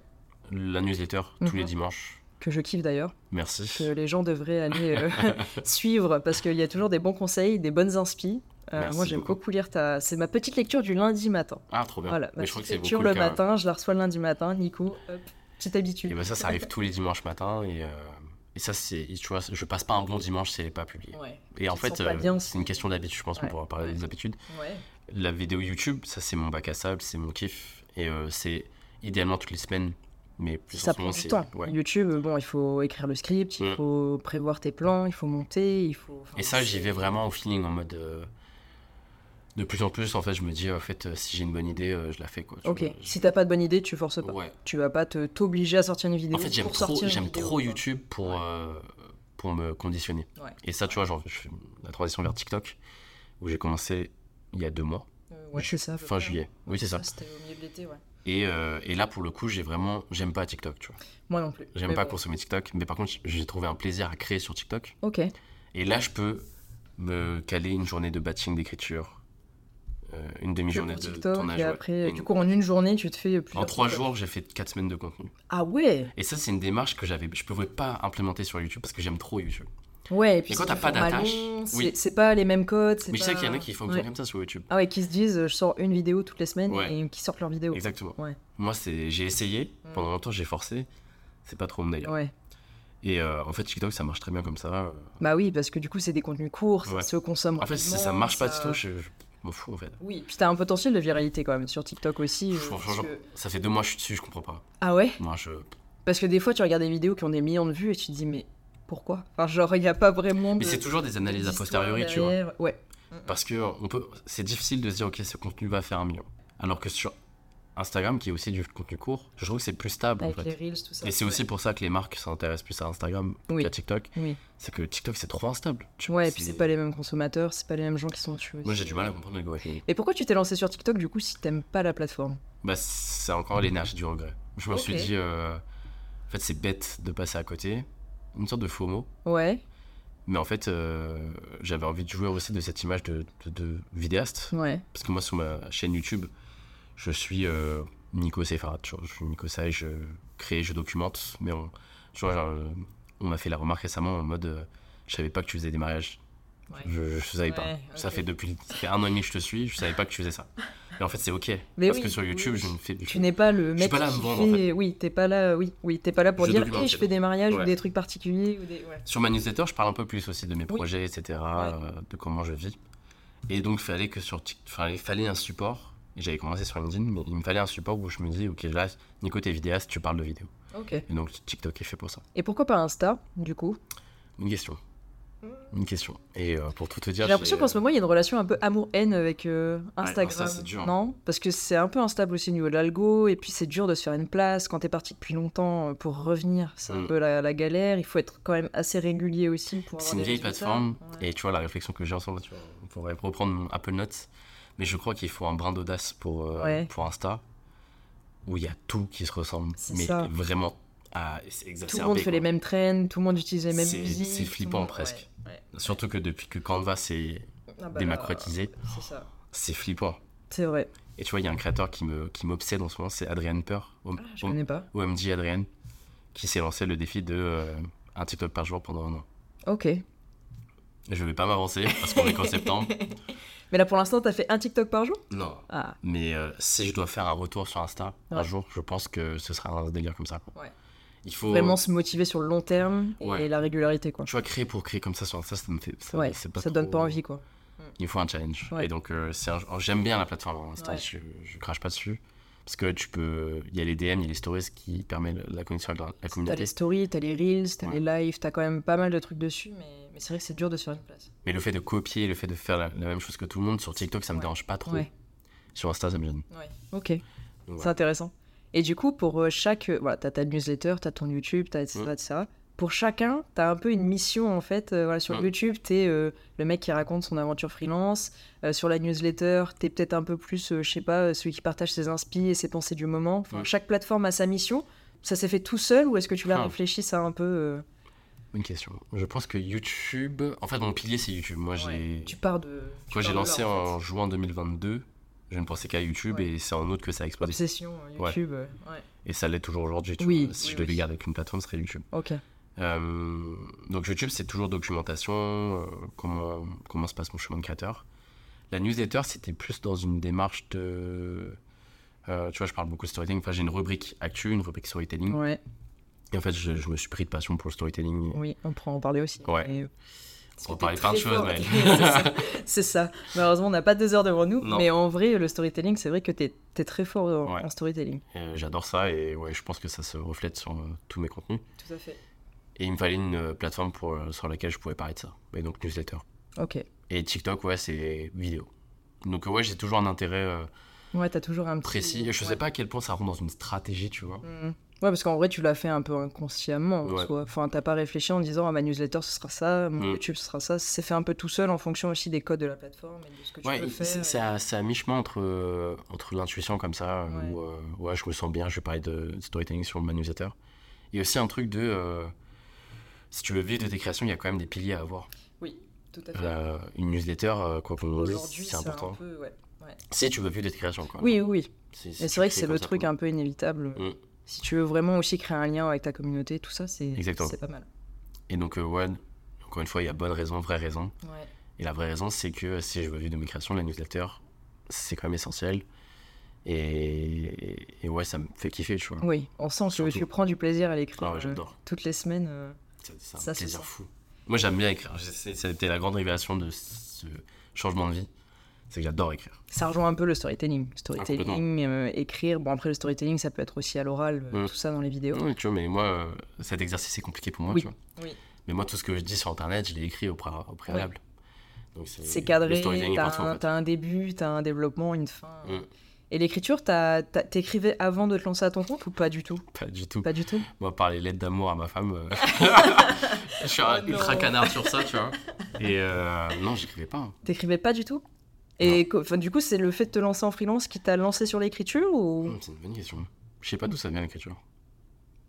La newsletter, tous les Mhm. dimanches. Que je kiffe d'ailleurs, Merci. que les gens devraient aller euh, suivre, parce qu'il y a toujours des bons conseils, des bonnes inspi. Euh, moi, j'aime beaucoup. beaucoup lire ta. C'est ma petite lecture du lundi matin. Ah, trop bien. Voilà, ma Mais je crois que c'est lecture le cas. matin, je la reçois le lundi matin, Nico, hop, petite habitude. Et ben ça, ça arrive tous les dimanches matin. Et, euh, et ça, c'est. Tu vois, je passe pas un bon dimanche si elle est pas publiée. Ouais. Et en fait, euh, c'est une question d'habitude, je pense qu'on Ouais. pourra parler des habitudes. Ouais. La vidéo YouTube, ça, c'est mon bac à sable, c'est mon kiff. Et euh, c'est idéalement toutes les semaines. Mais plus Ça prend du c'est- temps. ouais. YouTube, bon, il faut écrire le script, il Mm. faut prévoir tes plans, il faut monter, il faut. enfin, Et ça, j'y vais vraiment au feeling, en mode. euh, de plus en plus, en fait, je me dis, en fait, euh, si j'ai une bonne idée, euh, je la fais, quoi. Ok, vois. si t'as pas de bonne idée, tu forces pas. Ouais. Tu vas pas te t'obliger à sortir une vidéo. En fait, j'aime trop, j'aime. YouTube pour, Ouais. euh, pour me conditionner. Ouais. Et ça, tu vois, genre, je fais la transition vers TikTok, où j'ai commencé il y a deux mois, ouais, c'est ça. fin juillet. Oui, c'est ça. C'était au milieu de l'été, ouais. Et, euh, et là, pour le coup, j'ai vraiment. J'aime pas TikTok, tu vois. Moi non plus. J'aime pas bon. consommer TikTok, mais par contre, j'ai trouvé un plaisir à créer sur TikTok. Ok. Et là, je peux me caler une journée de batching d'écriture, euh, une demi-journée de TikTok, tournage. et après, du coup, en une journée, tu te fais plus. en trois jours, j'ai fait quatre semaines de contenu. Ah ouais Et ça, c'est une démarche que j'avais, je pouvais pas implémenter sur YouTube parce que j'aime trop YouTube. Ouais, et puis Et quand t'as pas d'attache, oui. C'est pas les mêmes codes. Mais je pas- sais qu'il y en a qui fonctionnent Ouais. comme ça sur YouTube. Ah ouais, qui se disent, euh, je sors une vidéo toutes les semaines Ouais. et qui sortent leur vidéo. Exactement. Ouais. Moi, j'ai essayé. Mm. Pendant longtemps, j'ai forcé. C'est pas trop mon délire. Ouais. Et euh, en fait, TikTok, ça marche très bien comme ça. Bah oui, parce que du coup, c'est des contenus courts, ça se consomme En fait, si ça marche pas ça- du tout, je, je m'en fous en fait. Oui, puis t'as un potentiel de viralité quand même sur TikTok aussi. euh, genre, que- Ça fait deux mois que je suis dessus, je comprends pas. Ah ouais? Moi, je. Parce que des fois, tu regardes des vidéos qui ont des millions de vues et tu te dis, mais pourquoi? Enfin, genre, il n'y a pas vraiment de. Mais c'est toujours des analyses a posteriori, tu vois. Ouais. Parce que on peut, c'est difficile de se dire, ok, ce contenu va faire un million. Alors que sur Instagram, qui est aussi du contenu court, je trouve que c'est plus stable Avec en fait. les reels, tout ça. Et c'est aussi pour ça que les marques s'intéressent plus à Instagram Oui. qu'à TikTok. Oui. C'est que TikTok, c'est trop instable. tu Ouais, vois, et puis c'est pas les mêmes consommateurs, c'est pas les mêmes gens qui sont dessus. Moi, j'ai du mal à comprendre l'algorithme. Et pourquoi tu t'es lancé sur TikTok du coup si t'aimes pas la plateforme? Bah, c'est encore l'énergie du regret. Je me suis dit, euh, en fait, c'est bête de passer à côté. Une sorte de FOMO. Ouais, Mais en fait, euh, j'avais envie de jouer aussi de cette image de, de, de vidéaste. ouais. Parce que moi, sur ma chaîne YouTube, je suis euh, Nico Sefarat. Je suis Nico Sai, je crée, je documente. Mais on, tu vois, genre, euh, on m'a fait la remarque récemment en mode euh, Je savais pas que tu faisais des mariages. Ouais. Je, je savais pas. Ça fait depuis ça fait un an et demi que je te suis, je savais pas que tu faisais ça. Mais en fait, c'est ok. Mais parce oui, que sur YouTube, oui. je ne fais Tu n'es pas le Je suis mec pas là à me qui vendre, en fait... Oui, t'es pas là, oui, oui, t'es pas là pour Je dire, hey, je fais des mariages ou des trucs particuliers ou des... ouais. Sur ma newsletter, je parle un peu plus aussi de mes Oui. projets, etc., euh, de comment je vis. Et donc, il fallait que sur il fallait un support. Et J'avais commencé sur LinkedIn, mais il me fallait un support où je me dis, ok, là, Nico, t'es vidéaste, tu parles de vidéo. Ok. Et donc, TikTok est fait pour ça. Et pourquoi pas Insta, du coup? Une question. Une question. Et euh, pour tout te dire, J'ai l'impression qu'en ce moment, il y a une relation un peu amour-haine avec euh, Instagram. Insta, c'est dur. Non? Parce que c'est un peu instable aussi au niveau de l'algo, et puis c'est dur de se faire une place quand t'es parti depuis longtemps euh, pour revenir. C'est un Mm. peu la, la galère. Il faut être quand même assez régulier aussi pour C'est une vieille plateforme. Ouais. Et tu vois, la réflexion que j'ai ensemble, tu vois, on pourrait reprendre mon Apple Notes. Mais je crois qu'il faut un brin d'audace pour, euh, Ouais. pour Insta, où il y a tout qui se ressemble. C'est Mais ça. vraiment, à, c'est Tout le monde fait quoi. les mêmes trends, tout le monde utilise les mêmes C'est- musiques. c'est flippant presque. Ouais. Surtout que depuis que Canva s'est Ah bah, C'est flippant. C'est vrai. Et tu vois, il y a un créateur qui me qui m'obsède en ce moment, c'est Adrien Peur, O- Ah, je O- connais pas. OMG Adrien, qui s'est lancé le défi de euh, un TikTok par jour pendant un an. Ok. Je vais pas m'avancer parce qu'on est qu'en septembre. Mais là, pour l'instant, t'as fait un TikTok par jour? Non. Ah, Mais euh, si je dois faire un retour sur Insta un Ouais. jour, je pense que ce sera un délire comme ça. Ouais. Il faut vraiment se motiver sur le long terme et la régularité, quoi. tu vois créer pour créer comme ça sur Insta, ça me fait ça, Ouais, pas ça donne trop- pas envie, quoi. Il faut un challenge. Ouais. Et donc euh, un- j'aime bien la plateforme Insta, je, je crache pas dessus parce que tu peux il y a les DM, il y a les stories qui permettent la connexion avec la, la T'as communauté. les stories, t'as les reels, t'as les lives, t'as quand même pas mal de trucs dessus, mais, mais c'est vrai que c'est dur de se faire une place. Mais le fait de copier, le fait de faire la, la même chose que tout le monde sur TikTok, ça me dérange pas trop. Sur Insta, ça me gêne. Ok, c'est intéressant. Et du coup, pour euh, chaque. euh, Voilà, t'as ta newsletter, t'as ton YouTube, t'as etc., Mm. etc. Pour chacun, t'as un peu une mission en fait. Euh, voilà, sur Mm. YouTube, t'es euh, le mec qui raconte son aventure freelance. Euh, sur la newsletter, t'es peut-être un peu plus, euh, je sais pas, euh, celui qui partage ses inspi et ses pensées du moment. Enfin, Mm. Chaque plateforme a sa mission. Ça s'est fait tout seul ou est-ce que tu l'as Ah. réfléchi ça un peu euh, Bonne question. Je pense que YouTube. En fait, mon pilier, c'est YouTube. Moi, j'ai. Tu pars de. tu j'ai lancé là, en, fait. juin 2022, je ne pensais qu'à YouTube Ouais. et c'est en août que ça a explosé. Obsession Ouais. YouTube. euh, ouais. Et ça l'est toujours aujourd'hui. Oui. Si oui, je devais oui. garder qu'une plateforme, ce serait YouTube. Ok. Euh, donc YouTube, c'est toujours documentation, euh, comment, comment se passe mon chemin de créateur. La newsletter, c'était plus dans une démarche de... euh, tu vois, je parle beaucoup de storytelling. Enfin, j'ai une rubrique actu, une rubrique storytelling. Ouais. Et en fait, je, je me suis pris de passion pour le storytelling. Oui, on pourra en parler aussi. Ouais. Et- On t'es plein de choses, mais- C'est ça. Malheureusement, on n'a pas deux heures devant nous. Non. Mais en vrai, le storytelling, c'est vrai que t'es es très fort en, Ouais. en storytelling. Euh, J'adore ça et ouais, je pense que ça se reflète sur euh, tous mes contenus. Tout à fait. Et il me fallait une euh, plateforme pour, sur laquelle je pouvais parler de ça. Et donc newsletter. Ok. Et TikTok, ouais, c'est vidéo. Donc ouais, j'ai toujours un intérêt Ouais, t'as toujours un petit. précis. Je ouais. sais pas à quel point ça rentre dans une stratégie, tu vois. Mhm. Ouais, parce qu'en vrai, tu l'as fait un peu inconsciemment. en Ouais. Enfin, t'as pas réfléchi en disant, ah, ma newsletter, ce sera ça, mon Mm. YouTube, ce sera ça. C'est fait un peu tout seul en fonction aussi des codes de la plateforme et de ce que tu Ouais, peux c'est- faire. c'est à, mi-chemin entre, euh, entre l'intuition comme ça, Ouais. où euh, ouais, je me sens bien, je vais parler de storytelling sur ma newsletter. Il y a aussi un truc de. euh, si tu veux vivre de tes créations, il y a quand même des piliers à avoir. Oui, tout à fait. Euh, une newsletter, euh, quoi qu'on c'est important. un peu. Ouais. ouais. Si tu veux vivre de tes créations, quoi. Oui, oui. C'est vrai que c'est le truc quoi. un peu inévitable. Mm. Si tu veux vraiment aussi créer un lien avec ta communauté, tout ça, c'est pas mal. Et donc, euh, ouais, encore une fois, il y a bonne raison, vraie raison. Ouais. Et la vraie raison, c'est que si je veux vivre de mes créations, la newsletter, c'est quand même essentiel. Et, et ouais, ça me fait kiffer, tu vois. Oui, on sent que tu prends du plaisir à l'écrire Ah ouais, euh, toutes les semaines. euh. C'est un Ça, plaisir fou. Moi, j'aime bien écrire. C'était la grande révélation de ce changement de vie. C'est que j'adore écrire. Ça rejoint un peu le storytelling. Storytelling, euh, écrire. Bon, après, le storytelling, ça peut être aussi à l'oral, euh, Mm. tout ça dans les vidéos. Oui, tu vois, mais moi, euh, cet exercice est compliqué pour moi, Oui. tu vois. Oui. Mais moi, tout ce que je dis sur Internet, je l'ai écrit au, pré- au préalable. Donc C'est cadré, t'as en un, fait. t'as un début, t'as un développement, une fin. Mm. Et l'écriture, t'écrivais avant de te lancer à ton compte ou pas du tout? Pas du tout. Pas du tout? Moi, par les lettres d'amour à ma femme, euh, je suis un Oh ultra canard sur ça, tu vois. Et euh, non, j'écrivais pas. hein. T'écrivais pas du tout? Et enfin, du coup, c'est le fait de te lancer en freelance qui t'a lancé sur l'écriture ou? Hum, C'est une bonne question. Je sais pas d'où ça vient l'écriture.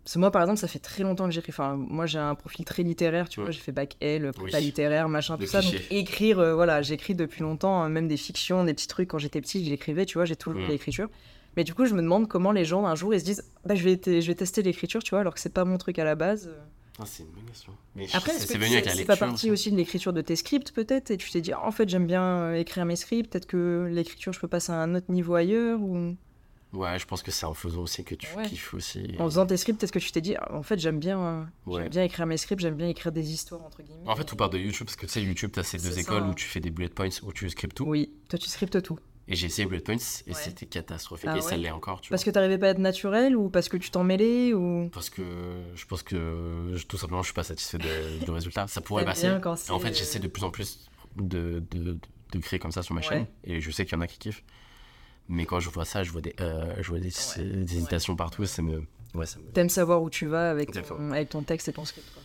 Parce que moi, par exemple, ça fait très longtemps que j'écris. Enfin, moi, j'ai un profil très littéraire, tu vois. Ouais. J'ai fait bac L, prépa Oui. littéraire, machin, Le tout ça. Donc, écrire, euh, voilà, j'écris depuis longtemps, euh, même des fictions, des petits trucs. Quand j'étais petite, j'écrivais, tu vois, j'ai toujours Mm. fait l'écriture. Mais du coup, je me demande comment les gens, un jour, ils se disent, bah, je vais, je vais tester l'écriture, tu vois, alors que c'est pas mon truc à la base. Ah, c'est une bonne question. Mais Après, c'est c'est venu avec la c'est lecture. pas partie aussi de l'écriture de tes scripts, peut-être Et tu t'es dit, en fait, j'aime bien euh, écrire mes scripts, peut-être que l'écriture, je peux passer à un autre niveau ailleurs ou... Ouais, je pense que c'est en faisant aussi que tu Ouais. kiffes aussi. En faisant tes scripts, est-ce que tu t'es dit, en fait, j'aime bien, euh, Ouais. bien écrire mes scripts, j'aime bien écrire des histoires, entre guillemets. En fait, tout part de YouTube parce que tu sais, YouTube, t'as ces deux C'est ça, écoles hein. où tu fais des bullet points, où tu scriptes tout. Oui, toi, tu scriptes tout. Et j'ai essayé bullet points et Ouais. c'était catastrophique. Ah et ça ouais l'est encore, tu Parce vois. que t'arrivais pas à être naturel ou parce que tu t'en mêlais ou... Parce que je pense que je- tout simplement, je suis pas satisfait de- du résultat. Ça pourrait passer. en fait, j'essaie de plus en plus de, de, de créer comme ça sur ma Ouais. chaîne. Et je sais qu'il y en a qui kiffent. Mais quand je vois ça, je vois des, euh, je vois des, hésitations partout. et Ça me, ouais, ça me... T'aimes savoir où tu vas avec ton, avec ton texte et ton script. Quoi.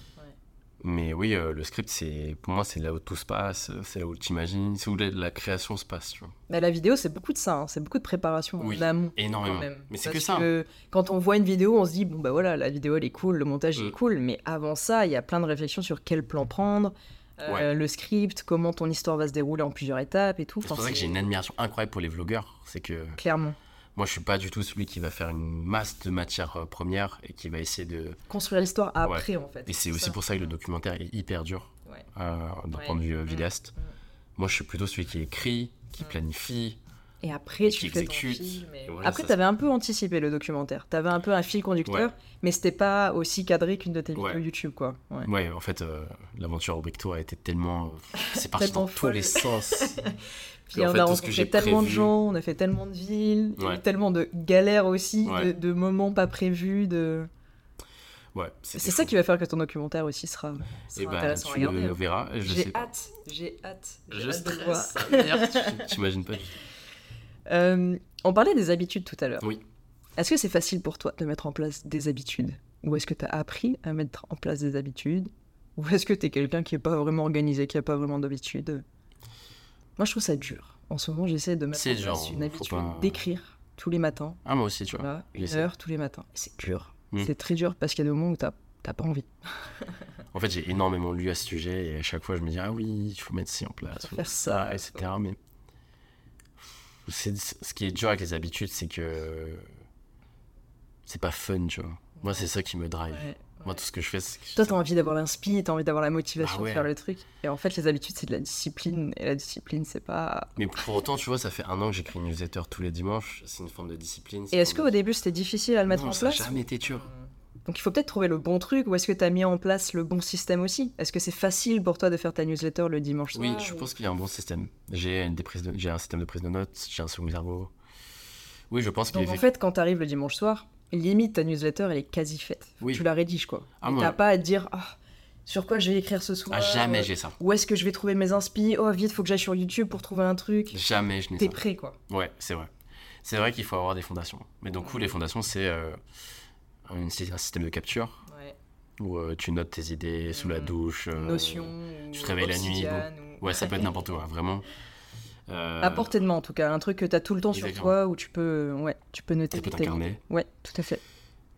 Mais oui, euh, le script, c'est pour moi, c'est là où tout se passe. C'est là où tu imagines. C'est où la, la création se passe, tu vois. Mais la vidéo, c'est beaucoup de ça, hein, c'est beaucoup de préparation Oui. en amont. Énormément. même. Mais c'est que ça. que quand on voit une vidéo, on se dit, bon bah voilà, la vidéo elle est cool, le montage il Mm. est cool, mais avant ça, il y a plein de réflexions sur quel plan prendre, euh, le script, comment ton histoire va se dérouler en plusieurs étapes et tout. C'est pour ça que j'ai une admiration incroyable pour les vlogueurs. C'est que Clairement. Moi, je suis pas du tout celui qui va faire une masse de matière euh, première et qui va essayer de. Construire l'histoire après en fait. Et c'est aussi ça. pour ça que le documentaire est hyper dur Ouais. euh, d'un Ouais. point de vue euh, Mm. vidéaste. Mm. Moi, je suis plutôt celui qui écrit, qui Mm. planifie. Et après, Et tu fais ton film. et- Et voilà, après, tu avais un peu anticipé le documentaire. Tu avais un peu un fil conducteur, mais c'était pas aussi cadré qu'une de tes Ouais. vidéos YouTube, quoi. Ouais. Ouais, en fait, euh, l'aventure au Tour a été tellement. euh, c'est parti dans tous les sens. Puis on fait, a rencontré tellement de gens, on a fait tellement de villes, il y a eu Ouais. tellement de galères aussi, Ouais. de, de moments pas prévus. De... Ouais, C'est ça qui va faire que ton documentaire aussi sera, sera Et bah, intéressant à tu regarder. le hein. verras. Je J'ai sais. hâte, j'ai hâte. j'ai hâte de le voir. Merde, tu- T'imagines pas. Euh, on parlait des habitudes tout à l'heure. Oui. Est-ce que c'est facile pour toi de mettre en place des habitudes? Ou est-ce que tu as appris à mettre en place des habitudes? Ou est-ce que tu es quelqu'un qui est pas vraiment organisé, qui a pas vraiment d'habitude Moi, je trouve ça dur. En ce moment, j'essaie de mettre en place genre, une habitude pas- d'écrire tous les matins. Ah, moi aussi, tu vois. Voilà, une heure tous les matins. C'est dur. Mm. C'est très dur parce qu'il y a des moments où t'as t'as pas envie. En fait, j'ai énormément lu à ce sujet et à chaque fois, je me dis, ah oui, il faut mettre ci en place, faut faire ça, etc. Mais c'est- ce qui est dur avec les habitudes, c'est que c'est pas fun, tu vois. Moi, c'est ça qui me drive. Moi, tout ce que je fais, c'est que Toi, t'as envie d'avoir l'inspi, t'as envie d'avoir la motivation ouais. de faire le truc. Et en fait, les habitudes, c'est de la discipline. Et la discipline, c'est pas. Mais pour autant, tu vois, ça fait un an que j'écris une newsletter tous les dimanches. C'est une forme de discipline. Et est-ce qu'au de- début, c'était difficile à le mettre Non, en ça a place jamais été dur. Donc il faut peut-être trouver le bon truc ou est-ce que tu as mis en place le bon système aussi? Est-ce que c'est facile pour toi de faire ta newsletter le dimanche soir? Oui, je pense qu'il y a un bon système. J'ai une des prises de- j'ai un système de prise de notes, j'ai un second cerveau. Oui, je pense qu'il Donc est en fait, quand tu arrives le dimanche soir, limite ta newsletter elle est quasi faite. Oui. Tu la rédiges quoi. Ah, t'as pas à te dire ah, sur quoi je vais écrire ce soir? Ah, jamais euh, j'ai ça. Où est-ce que je vais trouver mes inspi? Oh vite, faut que j'aille sur YouTube pour trouver un truc. Jamais je n'ai T'es ça. prêt quoi. Ouais, c'est vrai. C'est vrai qu'il faut avoir des fondations. Mais donc, coup, les fondations, c'est euh, un, système de capture Ouais. où euh, tu notes tes idées sous la Mm. douche. euh, Notion. tu te réveilles la nuit, ou... Ouais, ça peut être n'importe quoi, vraiment. Euh, À portée de main en tout cas, un truc que t'as tout le temps sur Exactement. toi où tu peux, ouais, tu peux noter. Tu peux t'incarner. Ouais, tout à fait.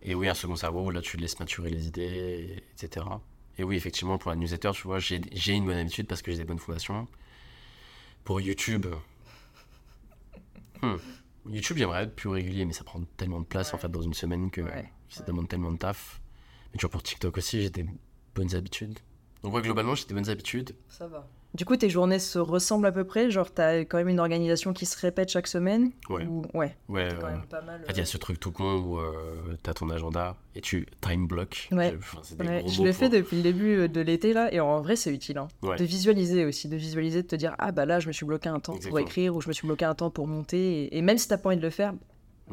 Et oui, un second cerveau, là, tu laisses maturer les idées, etc. Et oui, effectivement, pour la newsletter, tu vois, j'ai une bonne habitude parce que j'ai des bonnes fondations. Pour YouTube, hmm, YouTube, j'aimerais être plus régulier, mais ça prend tellement de place, en fait, dans une semaine que Ouais, ça demande tellement de taf. Mais tu vois, pour TikTok aussi, j'ai des bonnes habitudes. Donc, ouais, globalement, j'ai des bonnes habitudes. Ça va. Du coup, tes journées se ressemblent à peu près Genre, t'as quand même une organisation qui se répète chaque semaine Ouais. Ou... Ouais, Ouais, quand euh, même pas mal. En fait, il y a ce truc tout con où euh, t'as ton agenda et tu time block. Ouais. Je- enfin, c'est des Ouais, gros je mots l'ai fait pour- depuis le début euh, de l'été là, et en vrai c'est utile. hein. Ouais. De visualiser aussi, de visualiser, de te dire ah bah là je me suis bloqué un temps pour écrire ou je me suis bloqué un temps pour monter, et, et même si t'as pas envie de le faire,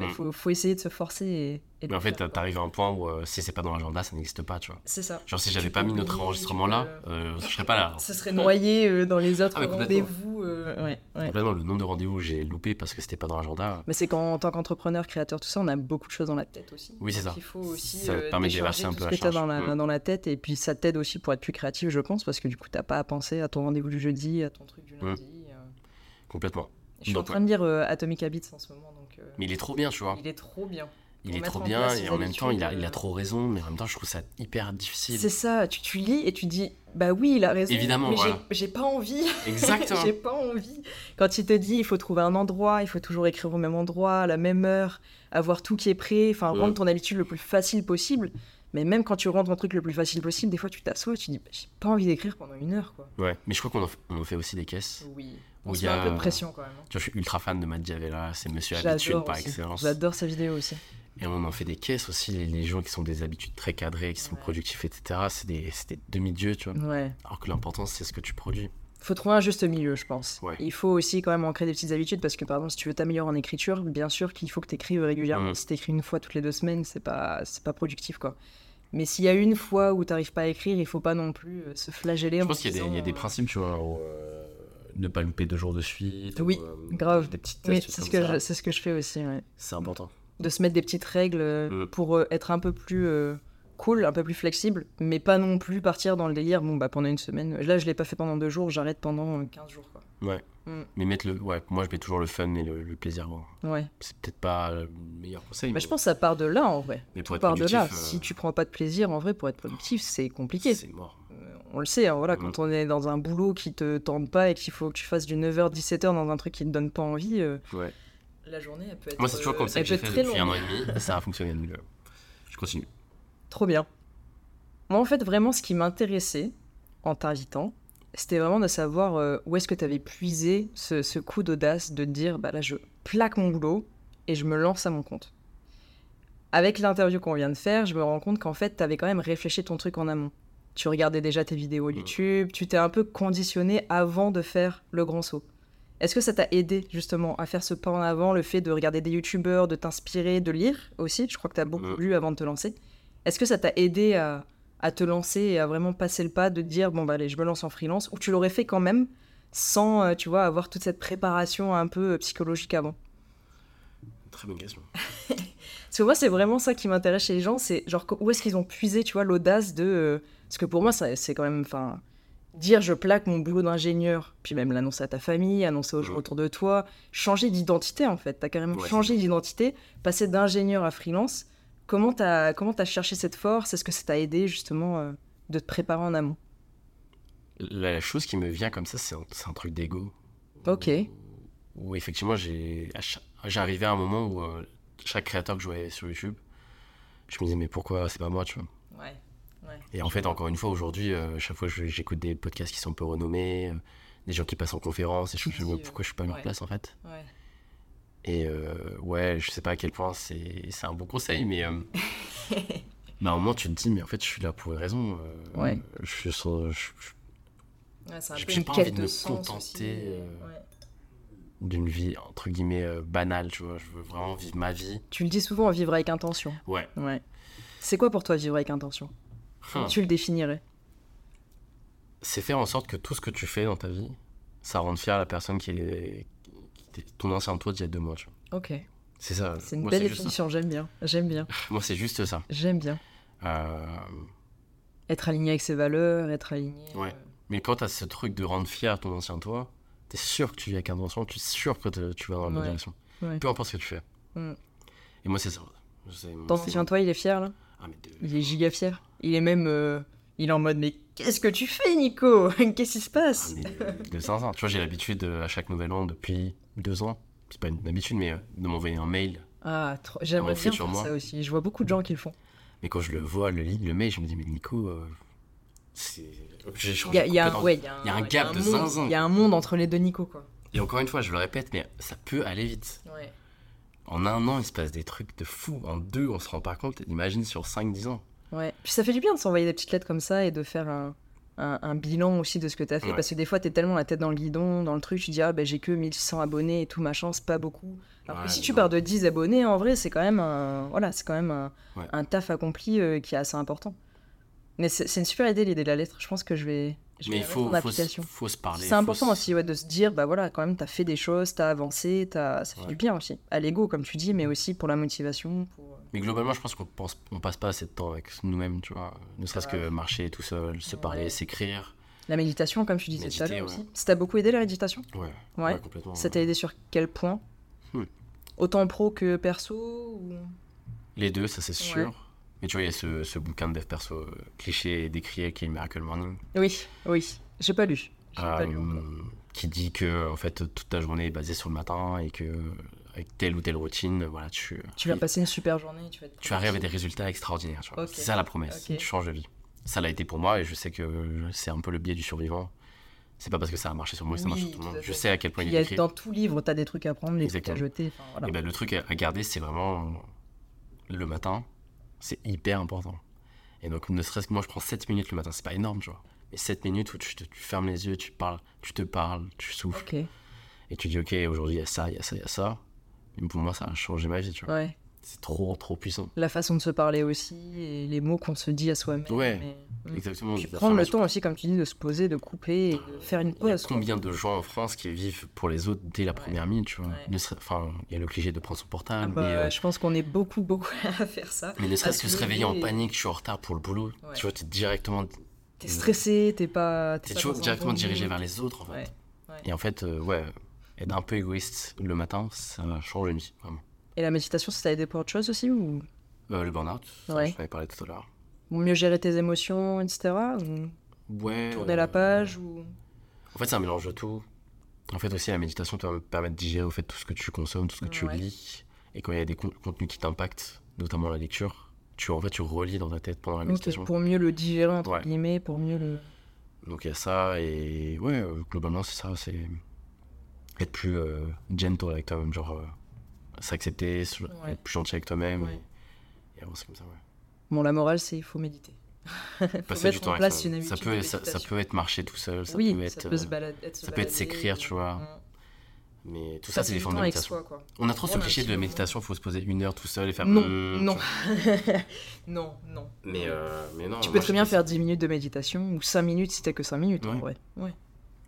il Mm. faut, faut essayer de se forcer et, Mais en fait, t'arrives à un point où euh, si c'est pas dans l'agenda, ça n'existe pas, tu vois. C'est ça. Genre, si j'avais pas mis notre enregistrement là, tu euh, je serais pas là. Ce serait noyé euh, dans les autres Ah, rendez-vous. euh, ouais, ouais. Complètement, le nombre de rendez-vous que j'ai loupé parce que c'était pas dans l'agenda. Mais c'est qu'en tant qu'entrepreneur, créateur, tout ça, on a beaucoup de choses dans la tête aussi. Oui, c'est ça. Il faut aussi Ça euh, permet de déverser un peu la t'as dans charge. la, Mm. dans la tête et puis ça t'aide aussi pour être plus créatif, je pense, parce que du coup, t'as pas à penser à ton rendez-vous du jeudi, à ton truc du Mm. lundi. euh. Complètement. Je suis Donc, en train de lire euh, Atomic Habits en ce moment, euh, Mais il est trop bien, tu vois. il est trop bien. Il est trop en bien et en même temps, il a, il a euh. trop raison, mais en même temps, je trouve ça hyper difficile. C'est ça, tu, tu lis et tu dis, bah oui, il a raison. Évidemment, mais voilà. j'ai pas envie. Exactement. j'ai pas envie. Quand il te dit, il faut trouver un endroit, il faut toujours écrire au même endroit, à la même heure, avoir tout qui est prêt, enfin, Ouais. rendre ton habitude le plus facile possible. Mais même quand tu rentres un truc le plus facile possible, des fois tu t'assois et tu dis, bah, j'ai pas envie d'écrire pendant une heure, quoi. Ouais, mais je crois qu'on en fait aussi des caisses. Oui. On il se y met un peu de pression quand même. hein. Tu vois, je suis ultra fan de Matt Diavela, c'est monsieur habitude par aussi. excellence. J'adore sa vidéo aussi. Et on en fait des caisses aussi, les, les gens qui sont des habitudes très cadrées, qui sont Ouais. productifs, etc. C'est des, demi-dieux, tu vois. Ouais. Alors que l'important, c'est ce que tu produis. Faut trouver un juste milieu, je pense. Ouais. Il faut aussi quand même ancrer des petites habitudes parce que par exemple, si tu veux t'améliorer en écriture, bien sûr qu'il faut que tu écrives régulièrement. Mm. Si tu écris une fois toutes les deux semaines, c'est pas c'est pas productif quoi. Mais s'il y a une fois où t'arrives pas à écrire, il faut pas non plus euh, se flageller. Je en pense qu'il y, a des- il y a des euh, principes, tu vois, où, euh, ne pas louper deux jours de suite. Oui, ou, euh, grave. Des petites Oui, c'est ce que je, c'est ce que je fais aussi. ouais. C'est important. De se mettre des petites règles euh, Mm. pour euh, être un peu plus cool, un peu plus flexible, mais pas non plus partir dans le délire. Bon bah pendant une semaine, là je l'ai pas fait pendant deux jours, j'arrête pendant euh, 15 jours quoi. Ouais. Mm. Mais mettre le. Ouais, moi, je mets toujours le fun et le, le plaisir. Ouais. c'est peut-être pas le meilleur conseil. Bah, mais, je pense que ça part de là en vrai. mais pour être part de là. productif, euh, Si tu prends pas de plaisir, en vrai, pour être productif, c'est compliqué. c'est mort. On le sait, hein, voilà, Mm. quand on est dans un boulot qui te tente pas et qu'il faut que tu fasses du 9h, 17h dans un truc qui te donne pas envie, euh, Ouais. la journée, elle peut être. Moi, c'est toujours euh, comme ça que j'ai fait très depuis un an et demi. ça a fonctionné. donc, euh, je continue. Trop bien. Moi, en fait, vraiment, ce qui m'intéressait en t'invitant, c'était vraiment de savoir euh, où est-ce que tu avais puisé ce, ce coup d'audace de te dire, bah là, je plaque mon boulot et je me lance à mon compte. Avec l'interview qu'on vient de faire, je me rends compte qu'en fait, tu avais quand même réfléchi ton truc en amont. Tu regardais déjà tes vidéos YouTube, tu t'es un peu conditionné avant de faire le grand saut. Est-ce que ça t'a aidé justement à faire ce pas en avant, le fait de regarder des youtubeurs, de t'inspirer, de lire aussi? Je crois que tu as beaucoup Mm. lu avant de te lancer. Est-ce que ça t'a aidé à, à te lancer et à vraiment passer le pas de te dire bon bah allez je me lance en freelance? Ou tu l'aurais fait quand même sans euh, tu vois avoir toute cette préparation un peu euh, psychologique avant? Très bonne question. Parce que moi c'est vraiment ça qui m'intéresse chez les gens c'est genre où est-ce qu'ils ont puisé tu vois l'audace de euh, parce que pour moi c'est quand même enfin dire je plaque mon boulot d'ingénieur puis même l'annoncer à ta famille annoncer aux gens Mhm. autour de toi changer d'identité en fait t'as carrément Ouais, changé d'identité passer d'ingénieur à freelance Comment t'as comment as cherché cette force? Est-ce que ça t'a aidé justement euh, de te préparer en amont? La chose qui me vient comme ça, c'est un, truc d'ego. Ok. Où effectivement, j'ai à cha- j'arrivais à un moment où euh, chaque créateur que je voyais sur YouTube, je me disais, mais pourquoi c'est pas moi, tu vois? Ouais. Et en fait, encore une fois, aujourd'hui, euh, chaque fois, j'écoute des podcasts qui sont peu renommés, euh, des gens qui passent en conférence, et je me dis, euh, pourquoi je suis pas à leur ouais. place, en fait? Ouais. Et euh, ouais, je sais pas à quel point c'est c'est un bon conseil, mais, euh, mais à un moment, tu te dis, mais en fait, je suis là pour une raison. euh, Ouais. Je suis sur- je- je- Ouais, c'est un J'ai- pas envie de de me sens contenter, euh, d'une vie, entre guillemets, euh, banale, tu vois. Je veux vraiment vivre ma vie. Tu le dis souvent, vivre avec intention. Ouais. Ouais. C'est quoi pour toi vivre avec intention? Hum. Tu le définirais C'est faire en sorte que tout ce que tu fais dans ta vie, ça rende fier la personne qui est, qui ton ancien toi d'il y a deux mois, tu vois. Ok. C'est ça. C'est une Moi, belle définition, j'aime bien. J'aime bien. Moi, c'est juste ça. J'aime bien. Euh, Être aligné avec ses valeurs, être aligné. Ouais. euh, Mais quand t'as ce truc de rendre fier ton ancien toi, t'es sûr que tu vis avec intention, tu es sûr que tu vas dans la bonne Ouais. direction. Ouais. Peu importe ce que tu fais. Mm. Et moi, c'est ça. Ton ancien toi, il est fier là? Ah, mais de- Il est giga fier. Il est même. euh, Il est en mode Mais qu'est-ce que tu fais, Nico Qu'est-ce qui se Ah, passe mais de, de sincère. Tu vois, j'ai l'habitude euh, à chaque nouvel an depuis deux ans, c'est pas une habitude, mais euh, de m'envoyer un mail. Ah, trop- j'aimerais bien faire moi. ça aussi. Je vois beaucoup de gens qui le font. Mais quand je le vois, le lit, le mail, je me dis, mais Nico, euh, c'est. J'ai Il changé il y a un, gap de zinzin. Il y a un monde entre les deux Nico, quoi. Et encore une fois, je le répète, mais ça peut aller vite. Ouais. En un an, il se passe des trucs de fou. En deux, on se rend pas compte. Imagine sur 5-10 ans. Ouais. Puis ça fait du bien de s'envoyer des petites lettres comme ça et de faire un, un- un bilan aussi de ce que t'as fait. Ouais. Parce que des fois, t'es tellement la tête dans le guidon, dans le truc, tu dis, ah, ben j'ai que 1600 abonnés et tout, machin, c'est pas beaucoup. Alors que si tu non. pars de 10 abonnés, en vrai, c'est quand même un, voilà, c'est quand même un, Ouais. un taf accompli euh, qui est assez important. Mais c'est c'est une super idée, l'idée de la lettre. Je pense que je vais. Je mais il faut, faut, se- application. faut se parler. C'est important se- aussi ouais, de se dire, bah voilà, quand même, t'as fait des choses, t'as avancé, t'as... ça fait Ouais. du bien aussi. À l'ego, comme tu dis, mais aussi pour la motivation. Pour... Mais globalement, je pense qu'on pense, on passe pas assez de temps avec nous-mêmes, tu vois. Ne serait-ce Ouais. que marcher tout seul, se parler, s'écrire. La méditation, comme tu disais tout à l'heure aussi. Ça t'a beaucoup aidé la méditation? Ouais, Ouais. complètement. Ça t'a aidé sur quel point? Hmm. Autant pro que perso ou... Les deux, ça c'est sûr. Mais tu vois, il y a ce, ce bouquin de dev perso euh, cliché et décrié qui est Miracle Morning. Oui, oui. J'ai pas lu. J'ai pas lu qui dit que en fait toute ta journée est basée sur le matin et que avec telle ou telle routine, voilà, tu, Tu vas passer une super journée. Tu, vas être tu arrives à des résultats extraordinaires. tu. C'est ça la promesse. Tu changes de vie. Ça l'a été pour moi et je sais que c'est un peu le biais du survivant. C'est pas parce que ça a marché sur moi que ça marche Oui, sur tout le monde. Je sais à quel point il y a- dans tout livre, t'as des trucs à prendre, des Exactement. trucs à jeter. Voilà. Et ben, le truc à garder, c'est vraiment le matin. C'est hyper important. Et donc, ne serait-ce que moi, je prends 7 minutes le matin. C'est pas énorme, tu vois. Mais 7 minutes où tu, te- tu fermes les yeux, tu parles, tu te parles, tu souffles. Et tu dis, ok, aujourd'hui, il y a ça, il y a ça, il y a ça. Et pour moi, ça a changé ma vie, tu vois. ouais. C'est trop, trop puissant. La façon de se parler aussi, et les mots qu'on se dit à soi-même. Ouais. mais- Mm. Exactement. Puis prendre le temps aussi, comme tu dis, de se poser, de couper et de faire une Il y a pause. combien de gens en France qui vivent pour les autres dès la Ouais. première minute, tu vois? Ouais. Serait- Enfin, il y a le cliché de prendre son Ah portable, bah, mais, euh, Je pense qu'on est beaucoup, beaucoup à faire ça. mais ne serait-ce que se réveiller en panique, je suis en retard pour le boulot. Ouais. Tu vois, tu es directement, T'es stressé, t'es pas. t'es toujours directement dirigé vers les autres, en fait. Et en fait, euh, ouais, être un peu égoïste le matin, ça change une vie, vraiment. Et la méditation, ça t'a aidé pour autre chose aussi ou? Euh, le burn-out, Ouais. je t'en avais parlé tout à l'heure. Mieux gérer tes émotions, etc. Ou? Ouais. tourner euh, la page ou... En fait, c'est un mélange de tout. En fait, aussi, la méditation te permet de digérer au fait tout ce que tu consommes, tout ce que tu lis. Et quand il y a des con- contenus qui t'impactent, notamment la lecture, tu, en fait, tu relis dans ta tête pendant la méditation. pour mieux le digérer, entre Ouais. guillemets, pour mieux le... Donc, il y a ça. Et ouais, euh, globalement, c'est ça. C'est être plus euh, gentle avec toi-même. Genre, euh, s'accepter, Ouais. être plus gentil avec toi-même. Ouais. Et, et avancer comme ça, ouais. Bon, la morale, c'est il faut méditer. faut Passer mettre du temps en avec place une ça peut, ça, ça peut être marcher tout seul, ça oui, peut être. ça peut se euh, balader. être se ça peut être s'écrire, tu vois. Mais tout ça, c'est des formes de méditation. soi, quoi. On a trop ce cliché de méditation, faut se poser une heure tout seul et faire. Non, hmm, non. non, non. Mais, euh, mais non. Tu peux très bien faire 10 minutes de méditation ou 5 minutes si t'as que 5 minutes en vrai. Ouais.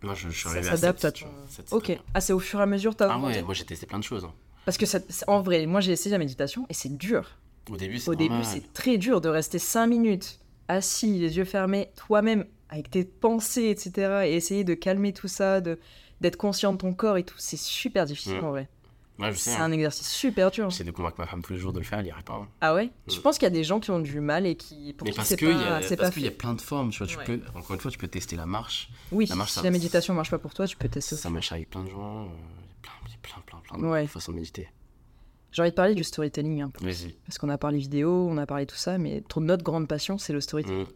Moi, je, je suis Ça arrivé à s'adapte 7, à ton- c'est Ok. Ah, c'est au fur et à mesure t'as Ah ouais, moi j'ai testé plein de choses. hein. Parce que ça, en vrai, moi j'ai essayé la méditation et c'est dur. Au début, c'est Au début, normal. c'est très dur de rester 5 minutes assis, les yeux fermés, toi-même, avec tes pensées, etc. Et essayer de calmer tout ça, de d'être conscient de ton corps et tout. C'est super difficile Mm. en vrai. Ouais. C'est hein. un exercice super dur. J'essaie de convaincre ma femme tous les jours de le faire, elle y arrive pas. hein. Ah ouais? Je pense qu'il y a des gens qui ont du mal et qui pour Mais qui parce qu'il y, y a plein de formes, tu vois. Tu Ouais. peux, encore une fois, tu peux tester la marche. Oui, la marche, si ça- la méditation marche pas pour toi, tu peux tester. Ça marche avec plein de gens. euh, Il y a plein, il y a plein, de Ouais. façons de méditer. J'ai envie de parler du storytelling un peu. Parce qu'on a parlé vidéo, on a parlé tout ça, mais notre grande passion, c'est le storytelling. Mm.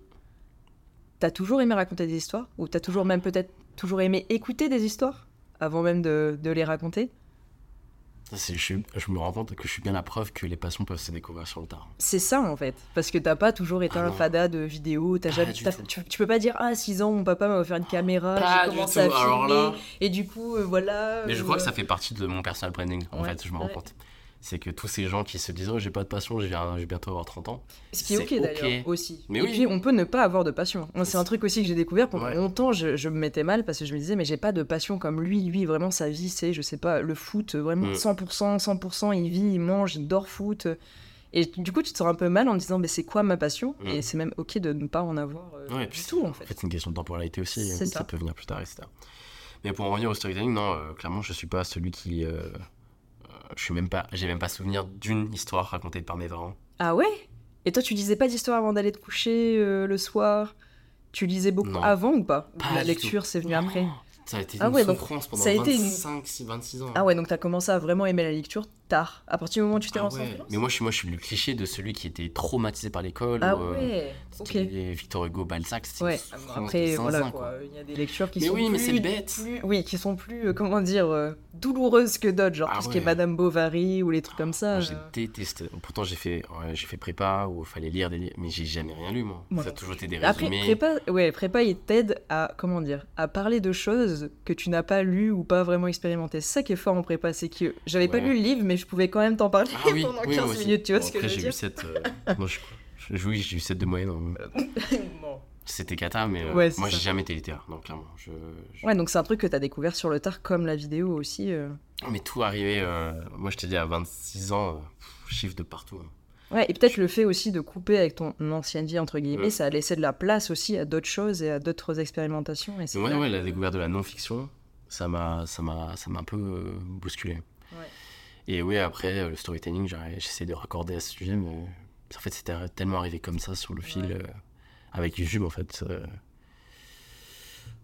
T'as toujours aimé raconter des histoires? Ou t'as toujours même peut-être toujours aimé écouter des histoires? Avant même de, de les raconter? Ça, Je, me rends compte que je suis bien la preuve que les passions peuvent se découvrir sur le tard. C'est ça en fait. Parce que t'as pas toujours été Ah un non. fada de vidéos. T'as jamais, tu, tu peux pas dire Ah, à 6 ans, mon papa m'a offert une caméra, j'ai commencé à filmer. là- Et du coup, euh, voilà. Mais je euh, crois que ça fait partie de mon personal branding, en Ouais. fait, je me rends Ouais. compte. C'est que tous ces gens qui se disent Oh, j'ai pas de passion, je vais bientôt avoir 30 ans. Ce qui est ok d'ailleurs aussi. Mais et oui. puis on peut ne pas avoir de passion. C'est un truc aussi que j'ai découvert pendant Ouais. longtemps. Je, je me mettais mal parce que je me disais mais j'ai pas de passion comme lui. Lui vraiment sa vie c'est je sais pas le foot vraiment Mm. 100% 100% il vit il mange il dort foot. Et du coup tu te sens un peu mal en te disant mais c'est quoi ma passion? Mm. Et c'est même ok de ne pas en avoir euh, Ouais, du tout en En fait. c'est une question de temporalité aussi. C'est ça. ça. peut venir plus tard, etc. Mais pour en revenir au storytelling, non, euh, clairement, je suis pas celui qui. euh, je suis même pas. J'ai même pas souvenir d'une histoire racontée par mes parents. Ah ouais? Et toi tu lisais pas d'histoire avant d'aller te coucher euh, le soir? Tu lisais beaucoup Non. avant ou pas? La lecture c'est venu après. Ça a été Ah une ouais, donc, pendant ça a été une- 25, 6, 26 ans. Ah ouais donc t'as commencé à vraiment aimer la lecture tard. À partir du moment où tu t'es Ah lancé ouais. Mais moi je, suis, moi, je suis le cliché de celui qui était traumatisé par l'école. Ah ou, euh, ouais, ok. c'était Victor Hugo, Balzac, c'était Ouais, après, voilà quoi. Il y a des lectures qui Mais sont oui, mais plus, c'est bête. plus- oui, qui sont plus, euh, comment dire, euh, douloureuses que d'autres. Genre Ah tout ce qui est ouais. Madame Bovary ou les trucs comme ça. Moi, J'ai euh. détesté. Pourtant, j'ai fait, ouais, j'ai fait prépa où il fallait lire des livres, mais j'ai jamais rien lu, moi. Ça a toujours été des Après, résumés. prépa, ouais, prépa, il t'aide à, comment dire, à parler de choses que tu n'as pas lues ou pas vraiment expérimentées. C'est ça qui est fort en prépa, c'est que j'avais pas Ouais. lu le livre, mais je pouvais quand même t'en parler Ah oui, pendant oui, 15 moi aussi. minutes, tu vois Bon, ce que après, je veux j'ai eu dire 7. moi, je, je- oui, j'ai eu 7 de moyenne. hein. Bon. C'était cata, mais euh, Ouais, moi, j'ai jamais été littéraire. Donc, clairement. Je, je- Ouais, donc c'est un truc que t'as découvert sur le tard, comme la vidéo aussi. euh. Mais tout arrivé. euh, moi, je t'ai dit, à 26 ans, euh, pff, chiffre de partout. hein. Ouais, et peut-être le fait aussi de couper avec ton ancienne vie, entre guillemets, Ouais. ça a laissé de la place aussi à d'autres choses et à d'autres expérimentations. Et c'est Mais ouais, ouais, que- la découverte de la non-fiction, ça m'a, ça m'a, ça m'a un peu euh, bousculé. Et oui, après, euh, le storytelling, j'essaie de raccorder à ce sujet, mais en fait, c'était tellement arrivé comme ça sur le fil, Ouais. euh, avec YouTube, en fait. euh.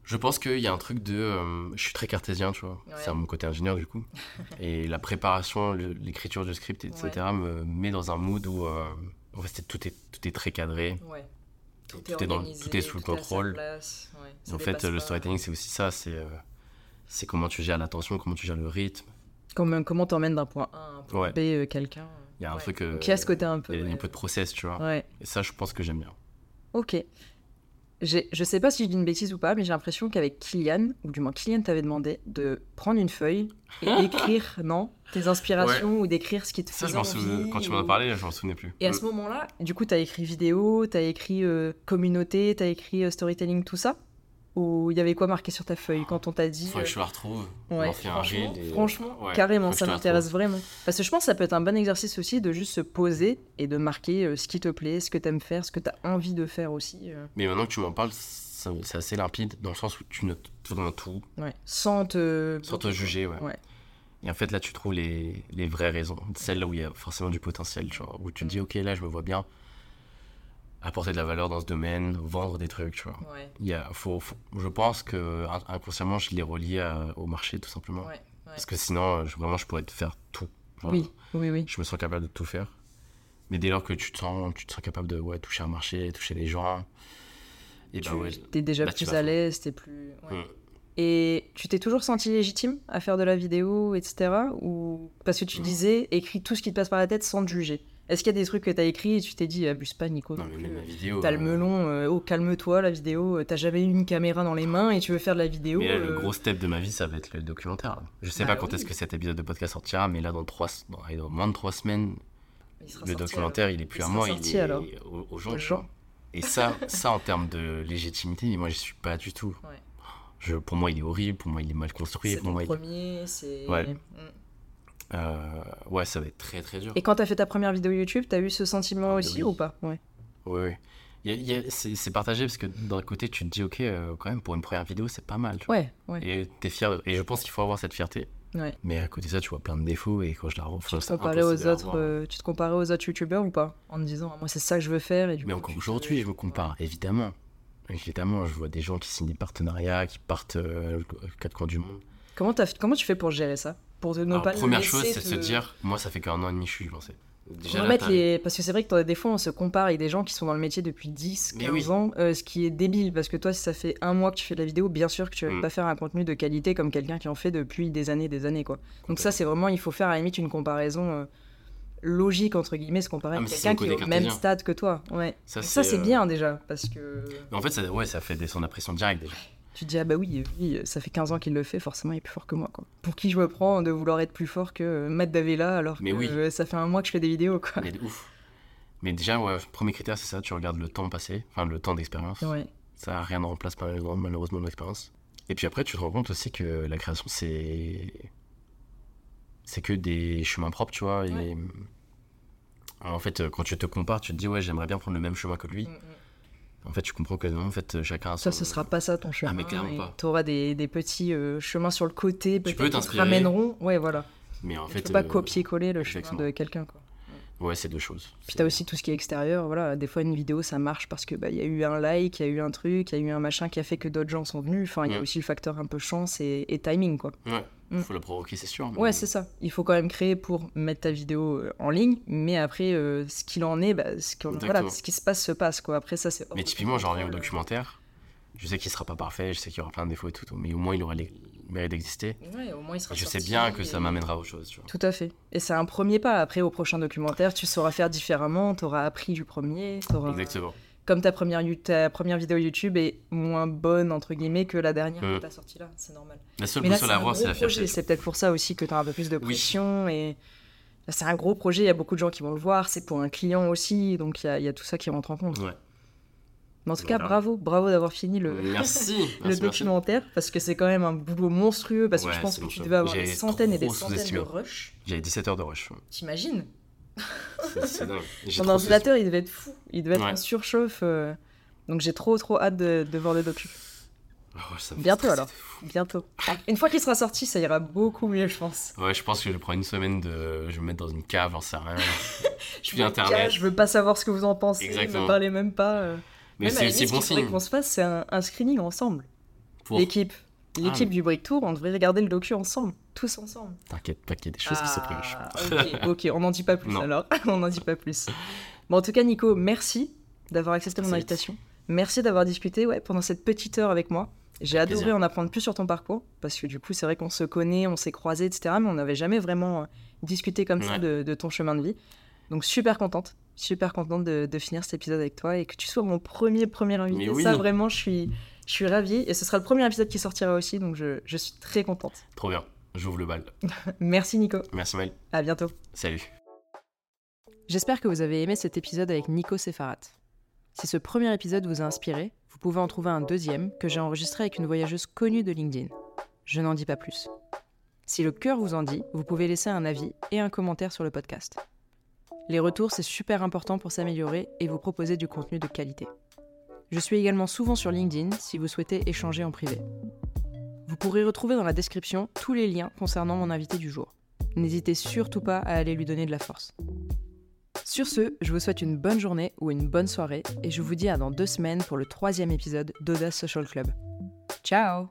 Je pense qu'il y a un truc de. euh, je suis très cartésien, tu vois. Ouais. C'est à mon côté ingénieur, du coup. et la préparation, l'écriture du script, etc., me met dans un mood où. en fait, tout, est, tout est très cadré. Tout, Tout est dans- tout est sous le contrôle. en fait, le storytelling, c'est aussi ça. C'est, c'est comment tu gères l'attention, comment tu gères le rythme. Comment comment t'emmènes d'un point A à un point Ouais. B euh, quelqu'un Il y a un ouais. truc. euh, y a ce côté un peu. Il y a ouais. un peu de process, tu vois. Ouais, Et ça, je pense que j'aime bien. ok. Je sais pas si je dis une bêtise ou pas, mais j'ai l'impression qu'avec Kylian, ou du moins Kylian t'avait demandé de prendre une feuille et d'écrire, non Tes inspirations ou d'écrire ce qui te Ça, je m'en souvenais. envie, Quand tu m'en as parlé, je m'en souvenais plus. Et à ce moment-là, du coup, t'as écrit vidéo, t'as écrit euh, communauté, t'as écrit euh, storytelling, tout ça? Ou il y avait quoi marqué sur ta feuille quand on t'a dit Faudrait que euh, je la retrouve. Ouais, On franchement, et- franchement Ouais, carrément, faut que ça m'intéresse vraiment. Parce que je pense que ça peut être un bon exercice aussi de juste se poser et de marquer euh, ce qui te plaît, ce que t'aimes faire, ce que t'as envie de faire aussi. euh, Mais maintenant que tu m'en parles, c'est assez limpide dans le sens où tu notes vraiment tout, ouais. Sans te... sans te juger. Ouais. Ouais. Et en fait, là, tu trouves les, les vraies raisons. Celles là où il y a forcément du potentiel. Vois, où tu te dis, ok, là, je me vois bien apporter de la valeur dans ce domaine, vendre des trucs, tu vois. Ouais, Il y a, faut, faut- je pense que in- inconsciemment, je l'ai relié à- au marché, tout simplement. ouais, ouais. Parce que sinon, euh, je- vraiment, je pourrais te faire tout. Genre, Oui, oui, oui. Je me sens capable de tout faire. Mais dès lors que tu te sens, tu te sens capable de ouais, toucher un marché, toucher les gens, et Tu bah ouais. t'es déjà bah, plus à l'aise, t'es plus... Mm. Et tu t'es toujours senti légitime à faire de la vidéo, etc. Ou parce que tu Mm. disais, écris tout ce qui te passe par la tête sans te juger? Est-ce qu'il y a des trucs que t'as écrit et tu t'es dit, abuse pas, Nico Non, mais même la vidéo. T'as le euh, melon, euh, oh calme-toi la vidéo, euh, t'as jamais eu une caméra dans les mains et tu veux faire de la vidéo. Mais là, le euh, gros step de ma vie, ça va être le documentaire. Je sais Bah pas quand oui. est-ce que cet épisode de podcast sortira, mais là, dans, trois, dans, allez, dans moins de trois semaines, il le documentaire, il est plus Il à moi, il sorti, est alors. aux, gens. Gens. Et ça, ça, en termes de légitimité, moi, je suis pas du tout. Ouais. Je, pour moi, il est horrible, pour moi, il est mal C'est construit. Pour moi, il- premier, c'est... Ouais. Mm. Euh, ouais, ça va être très très dur. Et quand t'as fait ta première vidéo YouTube, t'as eu ce sentiment Ah, aussi oui. ou pas? Ouais. Oui, c'est partagé parce que d'un côté, tu te dis, ok, euh, quand même, pour une première vidéo, c'est pas mal. tu vois. Ouais, ouais. Et t'es fier. Et je pense qu'il faut avoir cette fierté. Ouais. Mais à côté de ça, tu vois plein de défauts et quand je la refais, Tu te, comparais aux autres, euh, tu te comparais aux autres youtubeurs ou pas? En te disant, moi c'est ça que je veux faire. Et du Mais aujourd'hui, je me compare, évidemment. Évidemment, je vois des gens qui signent des partenariats, qui partent euh, aux quatre coins du monde. Comment, comment tu fais pour gérer ça? Pour ne Alors, pas première chose, c'est de se dire, moi, ça fait qu'un an et demi que je suis lancé. Déjà, là, les... Parce que c'est vrai que des fois, on se compare avec des gens qui sont dans le métier depuis 10, 15 Mais oui. ans, euh, ce qui est débile, parce que toi, si ça fait un mois que tu fais de la vidéo, bien sûr que tu vas Mm. pas faire un contenu de qualité comme quelqu'un qui en fait depuis des années des années, quoi. Donc ça, c'est vraiment, il faut faire à la limite une comparaison euh, logique, entre guillemets, se comparer Ah, à quelqu'un qui est au même stade que toi. Ouais. Ça, c'est euh, bien, déjà, parce que... En fait, ça, ouais, ça fait descendre la pression directe déjà. Tu te dis, ah bah oui, oui, ça fait 15 ans qu'il le fait, forcément il est plus fort que moi. Quoi. Pour qui je me prends de vouloir être plus fort que Matt Davella alors Mais que oui. ça fait un mois que je fais des vidéos quoi. Mais de ouf. Mais déjà, ouais, premier critère, c'est ça, tu regardes le temps passé, enfin le temps d'expérience. Ouais. Ça, rien ne remplace malheureusement, malheureusement l'expérience. Et puis après, tu te rends compte aussi que la création, c'est. C'est que des chemins propres, tu vois. Et... Ouais. Alors, en fait, quand tu te compares, tu te dis, ouais, j'aimerais bien prendre le même chemin que Mm, lui. En fait, tu comprends que non, en fait, chacun a Ça, ce sera pas ça ton chemin. Ah, mais clairement pas. Tu auras des, des petits euh, chemins sur le côté, peut-être peux qui te ramèneront. Ouais, voilà. Mais en tu fait. peux pas euh, copier-coller le chemin de quelqu'un. Quoi. Ouais, c'est deux choses. Puis t'as aussi tout ce qui est extérieur. Voilà, des fois une vidéo ça marche parce que bah il y a eu un like, il y a eu un truc, il y a eu un machin qui a fait que d'autres gens sont venus. Enfin, il y a Ouais. aussi le facteur un peu chance et, et timing quoi. Ouais, Mm. faut la provoquer, c'est sûr. mais- Ouais, c'est ça. Il faut quand même créer pour mettre ta vidéo euh, en ligne, mais après, euh, ce qu'il en est, bah, ce, voilà, ce qui se passe se passe. Quoi. Après, ça, c'est. Mais typiquement, j'en reviens au contrôle. documentaire. Je sais qu'il sera pas parfait, je sais qu'il y aura plein de défauts et tout, mais au moins il aura les le mérite d'exister. Ouais, au moins, il sera Et je sais bien que ça m'amènera aux choses, tu vois. Tout à fait. Et c'est un premier pas. Après, au prochain documentaire, tu sauras faire différemment, tu auras appris du premier. Exactement. Comme ta première, you- ta première vidéo YouTube est moins bonne, entre guillemets, que la dernière Mm. que tu as sortie là. C'est normal. La seule c'est à un avoir, gros c'est la projet. fierté. C'est peut-être pour ça aussi que tu as un peu plus de Oui. pression. Et c'est un gros projet. Il y a beaucoup de gens qui vont le voir. C'est pour un client aussi. Donc, il y a, il y a tout ça qui rentre en compte. Ouais. Mais en tout cas, Voilà. bravo. Bravo d'avoir fini le, Merci. le merci, merci. documentaire. Parce que c'est quand même un boulot monstrueux. Parce que je pense que tu devais avoir des centaines et des centaines de rushs. J'avais 17 heures de rush. T'imagines? C'est- dingue. Il devait être fou. Il devait être Ouais. en surchauffe. euh. Donc j'ai trop trop hâte de, de voir le docu. Oh, ça me fait Bientôt, alors. Bientôt. Une fois qu'il sera sorti, ça ira beaucoup mieux, je pense. Ouais, je pense que je prends une semaine de. Je vais me mettre dans une cave, j'en sais rien. Je veux Internet. Je veux pas savoir ce que vous en pensez. Exactement. Ne parlez même pas. euh. Mais c'est aussi bon ce qu'il signe. qu'on se fasse, c'est un, un screening ensemble. Pour... L'équipe. L'équipe Ah, du Break Tour, on devrait regarder le docu ensemble. Tous ensemble. T'inquiète pas qu'il y a des choses qui se prévues. Ah, ok, ok, on n'en dit pas plus Non. alors. on n'en dit pas plus. Bon, en tout cas, Nico, merci d'avoir accepté mon invitation. Merci d'avoir discuté ouais, pendant cette petite heure avec moi. J'ai adoré plaisir. en apprendre plus sur ton parcours, parce que du coup, c'est vrai qu'on se connaît, on s'est croisés, etc. Mais on n'avait jamais vraiment euh, discuté comme ça de, de ton chemin de vie. Donc, super contente, super contente de, de finir cet épisode avec toi et que tu sois mon premier, premier invité. Oui. Ça, vraiment, je suis, je suis ravie. Et ce sera le premier épisode qui sortira aussi, donc je, je suis très contente. Trop bien. J'ouvre le bal. Merci, Nico. Merci Maël. À bientôt. Salut. J'espère que vous avez aimé cet épisode avec Nico Sefarat. Si ce premier épisode vous a inspiré, vous pouvez en trouver un deuxième que j'ai enregistré avec une voyageuse connue de LinkedIn. Je n'en dis pas plus. Si le cœur vous en dit, vous pouvez laisser un avis et un commentaire sur le podcast. Les retours, c'est super important pour s'améliorer et vous proposer du contenu de qualité. Je suis également souvent sur LinkedIn si vous souhaitez échanger en privé. Vous pourrez retrouver dans la description tous les liens concernant mon invité du jour. N'hésitez surtout pas à aller lui donner de la force. Sur ce, je vous souhaite une bonne journée ou une bonne soirée et je vous dis à dans deux semaines pour le troisième épisode d'Audace Social Club. Ciao